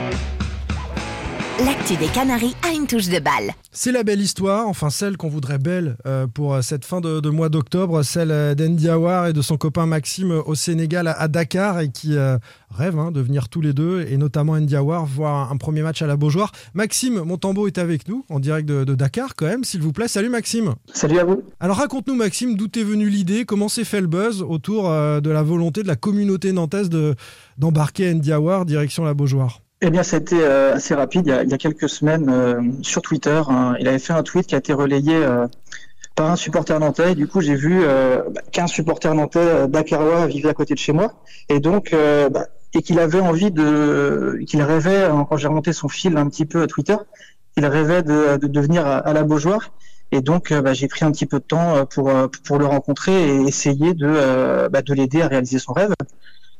L'actu des Canaries a une touche de balle. C'est la belle histoire, enfin celle qu'on voudrait belle euh, pour euh, cette fin de, de mois d'octobre, celle euh, d'Ndiawar et de son copain Maxime au Sénégal, à, à Dakar, et qui euh, rêvent hein, de venir tous les deux, et notamment Ndiawar, voir un, un premier match à la Beaujoire. Maxime Montambeau est avec nous, en direct de, de Dakar quand même, s'il vous plaît. Salut Maxime Salut à vous Alors raconte-nous Maxime, d'où t'es venu l'idée, comment s'est fait le buzz autour euh, de la volonté de la communauté nantaise de- d'embarquer Ndiawar direction la Beaujoire? Eh bien, ça a été assez rapide. Il y a, il y a quelques semaines, euh, sur Twitter, hein, il avait fait un tweet qui a été relayé euh, par un supporter nantais. Du coup, j'ai vu euh, bah, qu'un supporter nantais euh, vivait à côté de chez moi. Et donc, euh, bah, et qu'il avait envie de, qu'il rêvait, hein, quand j'ai remonté son fil un petit peu à Twitter, il rêvait de, de devenir à, la Beaujoire. Et donc, bah, j'ai pris un petit peu de temps pour, pour le rencontrer et essayer de, bah, de l'aider à réaliser son rêve.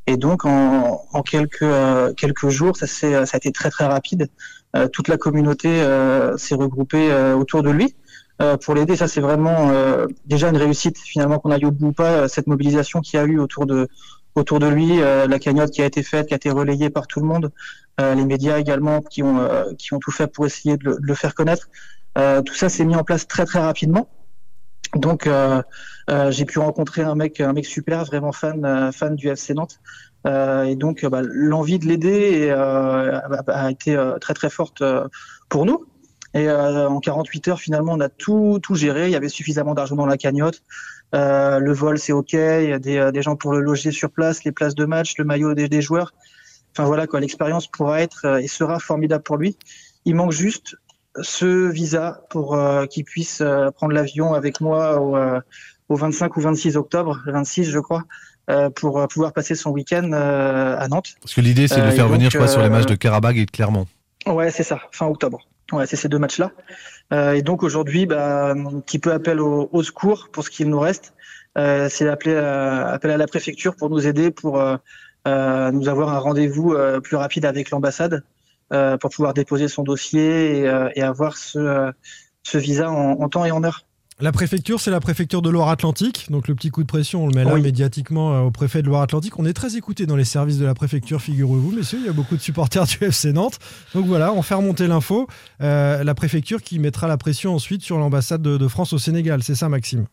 Et donc, en, en quelques, euh, quelques jours, ça, s'est- ça a été très, très rapide. Euh, toute la communauté euh, s'est regroupée euh, autour de lui euh, pour l'aider. Ça, c'est vraiment euh, déjà une réussite, finalement, qu'on aille au bout ou pas, euh, cette mobilisation qu'il y a eu autour de, autour de lui, euh, la cagnotte qui a été faite, qui a été relayée par tout le monde, euh, les médias également qui ont, euh, qui ont tout fait pour essayer de le, de le faire connaître. Euh, tout ça s'est mis en place très, très rapidement. Donc, euh, euh, j'ai pu rencontrer un mec, un mec super, vraiment fan, euh, fan du FC Nantes. Et donc, bah, l'envie de l'aider a, été très très forte pour nous. Et euh, en 48 heures, finalement, on a tout tout géré. Il y avait suffisamment d'argent dans la cagnotte. Euh, le vol, c'est ok. Il y a des, des gens pour le loger sur place, les places de match, le maillot des, des joueurs. Enfin voilà quoi, l'expérience pourra être et sera formidable pour lui. Il manque juste ce visa pour euh, qu'il puisse euh, prendre l'avion avec moi au, euh, au 25 ou 26 octobre, le 26 je crois, euh, pour euh, pouvoir passer son week-end euh, à Nantes. Parce que l'idée, c'est de Euh, le faire donc, venir, je crois, sur les euh, matchs de Karabag et de Clermont. Ouais, c'est ça, fin octobre. Ouais, c'est ces deux matchs-là. Euh, et donc aujourd'hui, bah, un petit peu appel au, au secours pour ce qu'il nous reste. Euh, c'est appel à, appel à la préfecture pour nous aider, pour euh, euh, nous avoir un rendez-vous euh, plus rapide avec l'ambassade, euh, pour pouvoir déposer son dossier et, euh, et avoir ce, euh, ce visa en, en temps et en heure. La préfecture, c'est la préfecture de Loire-Atlantique. Donc le petit coup de pression, on le met là Oui. médiatiquement euh, au préfet de Loire-Atlantique. On est très écouté dans les services de la préfecture, figurez-vous, messieurs. Il y a beaucoup de supporters du FC Nantes. Donc voilà, on fait remonter l'info. Euh, la préfecture qui mettra la pression ensuite sur l'ambassade de, de France au Sénégal. C'est ça, Maxime?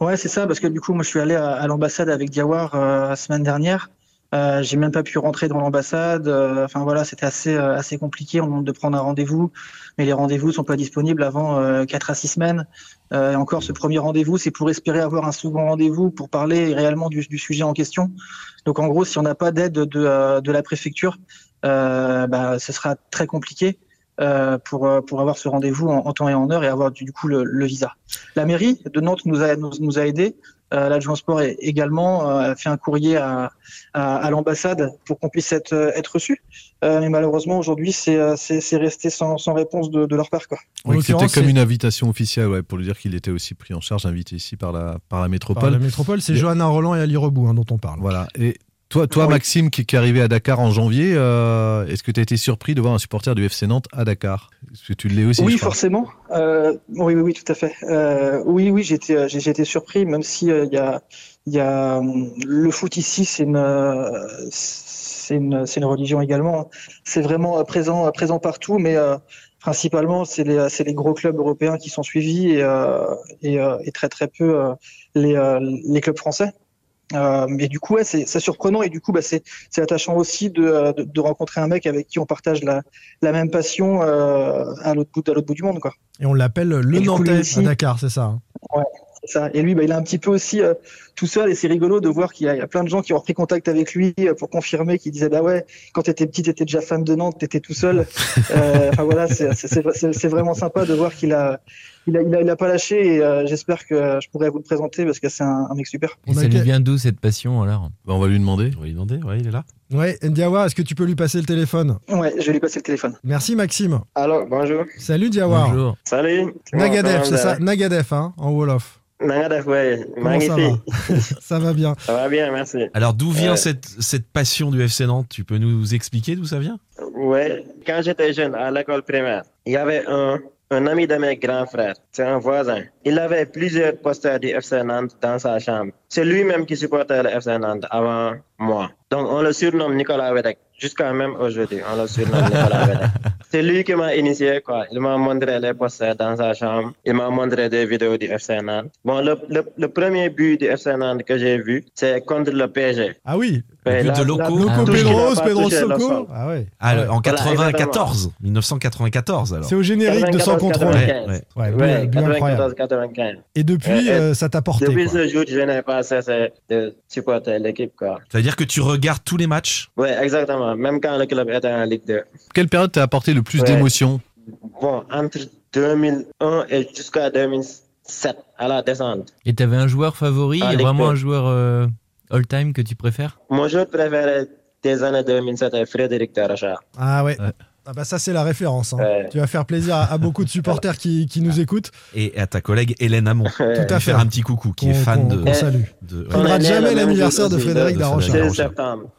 Ouais, c'est ça, parce que du coup, moi, je suis allé à, à l'ambassade avec Diawar euh, la semaine dernière. Euh, j'ai même pas pu rentrer dans l'ambassade. Euh, Enfin voilà, c'était assez euh, assez compliqué. On demande de prendre un rendez-vous, mais les rendez-vous sont pas disponibles avant euh, 4 à 6 semaines. Euh, et encore, ce premier rendez-vous, c'est pour espérer avoir un second rendez-vous pour parler réellement du, du sujet en question. Donc en gros, si on n'a pas d'aide de, euh, de la préfecture, euh, bah, ce sera très compliqué euh, pour, euh, pour avoir ce rendez-vous en, temps et en heure et avoir du, du coup le, le visa. La mairie de Nantes nous a, nous, nous a aidés. Euh, L'adjoint sport est- également euh, a fait un courrier à, à, à l'ambassade pour qu'on puisse être, euh, être reçu. Euh, mais malheureusement, aujourd'hui, c'est resté sans, sans réponse de, de leur part. Quoi. Oui, c'était comme une invitation officielle, ouais, pour lui dire qu'il était aussi pris en charge, invité ici par la, par la métropole. Par la métropole, c'est Et- Johanna Roland et Ali Rebou hein, dont on parle. Voilà. Et toi, toi Maxime, qui, qui est arrivé à Dakar en janvier, euh, est-ce que tu as été surpris de voir un supporter du FC Nantes à Dakar? Est-ce que tu l'es aussi oui, forcément. Euh, oui, oui, oui, tout à fait. Euh, oui, oui, j'étais, euh, j'ai été surpris, même si euh, il y a, y a hum, le foot ici, c'est une, euh, c'est une, une religion également. C'est vraiment présent, présent partout, mais euh, principalement, c'est les, les gros clubs européens qui sont suivis et, euh, et, euh, et très très peu euh, les, euh, les clubs français. Euh, mais du coup, ouais, c'est c'est surprenant et du coup, bah, c'est c'est attachant aussi de, euh, de, de rencontrer un mec avec qui on partage la, la même passion euh, à l'autre bout, à l'autre bout du monde, quoi. Et on l'appelle le coup, Nantais aussi- à Dakar, c'est ça hein Ouais, c'est ça. Et lui, bah, il est un petit peu aussi euh, tout seul et c'est rigolo de voir qu'il y, a- il y a plein de gens qui ont repris contact avec lui euh, pour confirmer, qui disaient bah ouais, quand t'étais petit, t'étais déjà fan de Nantes, t'étais tout seul. Euh, Enfin voilà, c'est vraiment sympa de voir qu'il a, il a, il a, il a pas lâché et euh, j'espère que je pourrais vous le présenter parce que c'est un, un mec super. Et ça lui vient d'où cette passion alors? Bah, On va lui demander. On va lui demander, ouais, il est là. Ouais, Ndiawa, est-ce que tu peux lui passer le téléphone? Ouais, je vais lui passer le téléphone. Merci Maxime. Alors, bonjour. Salut Diawar. Bonjour. Salut. Nagadef, c'est ça Nagadef, hein, en Wolof. Nagadef, ouais. Comment ça Magnifique. va? Ça va bien. Ça va bien, merci. Alors d'où vient Euh, cette, cette passion du FC Nantes? Tu peux nous expliquer d'où ça vient? Ouais, quand j'étais jeune à l'école primaire, il y avait un, un ami de mes grands frères, c'est un voisin. Il avait plusieurs posters du FC Nantes dans sa chambre. C'est lui-même qui supportait le FC Nantes avant moi. Donc on le surnomme Nicolas Wedek. Jusqu'à même aujourd'hui, on le surnomme Nicolas Wedek. C'est lui qui m'a initié, quoi. Il m'a montré les posters dans sa chambre. Il m'a montré des vidéos du FC Nantes. Bon, le, le, le premier but du FC Nantes que j'ai vu, c'est contre le PSG. Ah oui? Le Ouais, but de Loco. Loco Pedros, pas Pedro touché le Socco. sol. Ah ouais. Ah, en Voilà, 94, 1994 alors. C'est au générique de Sans 94, contrôle. 95. Ouais, Ouais, Ouais, but- but incroyable. 94-95. Et depuis, euh, ça t'a porté. Depuis quoi. ce jour, je n'ai pas cessé de supporter l'équipe. quoi. C'est-à-dire que tu regardes tous les matchs? Ouais, exactement. Même quand le club était en Ligue 2. Quelle période t'a apporté le plus Ouais. d'émotion? Bon, entre 2001 et jusqu'à 2007, à la descente. Et t'avais un joueur favori, Ah, vraiment un joueur euh, all-time que tu préfères Mon joueur préféré des années 2007 est Frédéric Taracha. Ah ouais. Ah bah ça c'est la référence. hein. Ouais. Tu vas faire plaisir à, à beaucoup de supporters qui, qui nous écoutent. et à ta collègue Hélène Hamon. Tout à fait. faire un petit coucou qui est fan de. salue. de- On ne rate jamais l'anniversaire de Frédéric. 16 septembre.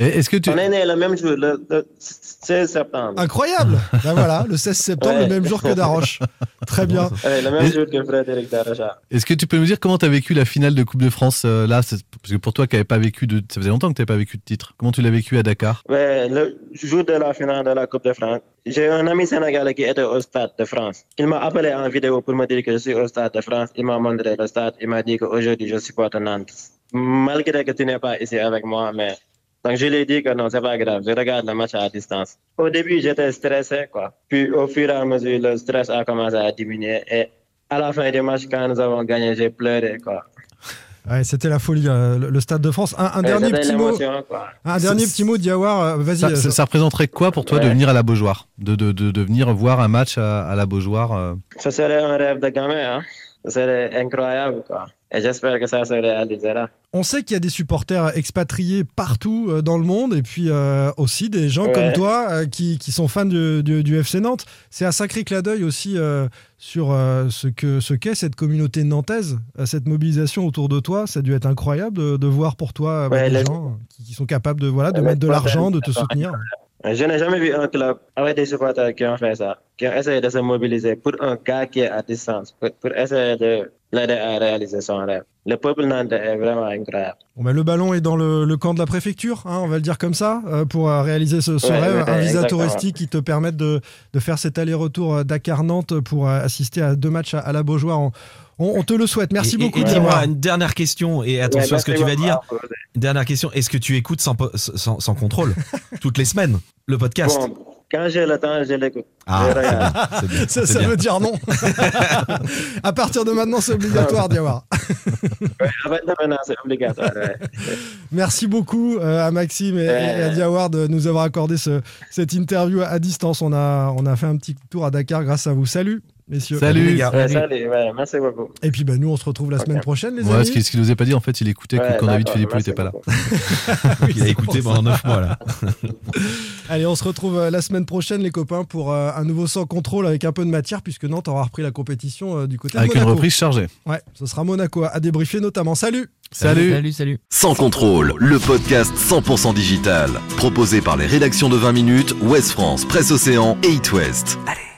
Est-ce que tu... On est né le même jour, le, le 16 septembre. Incroyable Ben voilà, le 16 septembre, Ouais. le même jour que Daroche. Très bien. Ouais, le même Et- jour que Frédéric Taracha. Est-ce que tu peux nous dire comment tu as vécu la finale de Coupe de France euh, là Parce que pour toi qui n'avais pas vécu de. Ça faisait longtemps que tu n'avais pas vécu de titre. Comment tu l'as vécu à Dakar? Ouais, le jour de la finale de la Coupe de France, j'ai un ami sénégalais qui était au stade de France. Il m'a appelé en vidéo pour me dire que je suis au stade de France. Il m'a montré le stade. Il m'a dit qu'aujourd'hui je supporte Nantes. Malgré que tu n'es pas ici avec moi, mais. Donc je lui ai dit que non, c'est pas grave. Je regarde le match à distance. Au début, j'étais stressé, quoi. Puis au fur et à mesure, le stress a commencé à diminuer. Et à la fin du match, quand nous avons gagné, j'ai pleuré, quoi. Ouais, c'était la folie, euh, le, le Stade de France. Un, dernier petit mot. quoi. Un dernier petit mot, Diawar. euh, Vas-y. ça, euh, ça- ça représenterait quoi pour toi de venir à la Beaujoire? De, de, de, de venir voir un match à, à la Beaujoire euh? Ce serait un rêve de gamin, hein. c'est incroyable, quoi. Et j'espère que ça se réalisera. On sait qu'il y a des supporters expatriés partout euh, dans le monde et puis euh, aussi des gens Ouais. comme toi euh, qui, qui sont fans du, du- du FC Nantes. C'est un sacré clin d'œil aussi euh, sur ce que ce qu'est cette communauté nantaise, cette mobilisation autour de toi. Ça a dû être incroyable de, de voir pour toi Ouais, des les- gens qui, qui sont capables de, voilà, de Ouais, mettre de l'argent, de te soutenir. Je n'ai jamais vu un club avec des supporters qui ont fait ça, qui ont essayé de se mobiliser pour un gars qui est à distance, pour, pour essayer de rêve. Le peuple nantais est vraiment incroyable. Bon, le ballon est dans le, le camp de la préfecture, hein, on va le dire comme ça, euh, pour euh, réaliser ce, ce Ouais, rêve. ouais, un visa exactement. touristique qui te permette de, de faire cet aller-retour euh, Dakar-Nantes pour euh, assister à deux matchs à, à la Beaujoire. On, on- on te le souhaite. Merci Et- beaucoup. Et, dis-moi une dernière question et attention Ouais, à ce que tu vas dire. dernière question. Est-ce que tu écoutes sans, po- sans, sans contrôle? Toutes les semaines le podcast Bon, quand j'ai le temps, je l'écoute. Ah, c'est bien, Ça, ça veut dire non. à partir de maintenant, c'est obligatoire, de maintenant, c'est obligatoire. Merci beaucoup euh, à Maxime et, et à Diawar de nous avoir accordé ce- cette interview à distance. On a, on a fait un petit tour à Dakar grâce à vous. Salut, messieurs. Salut. Ouais, salut, ouais, merci beaucoup. Et puis bah, nous, on se retrouve la semaine prochaine, les Ouais, amis. ce qu'il ce qu'il nous a pas dit, en fait, il écoutait Ouais, que quand David Philippot n'était pas là. Il a écouté pendant 9 mois là. Allez, on se retrouve euh, la semaine prochaine, les copains, pour euh, un nouveau sans contrôle avec un peu de matière, puisque Nantes aura repris la compétition euh, du côté Avec de une Monaco. reprise chargée. Ouais, ce sera Monaco à débriefer notamment. Salut Salut. Salut, salut. Sans contrôle, le podcast 100% digital. Proposé par les rédactions de 20 minutes, Ouest France, Presse Océan et It West. Allez.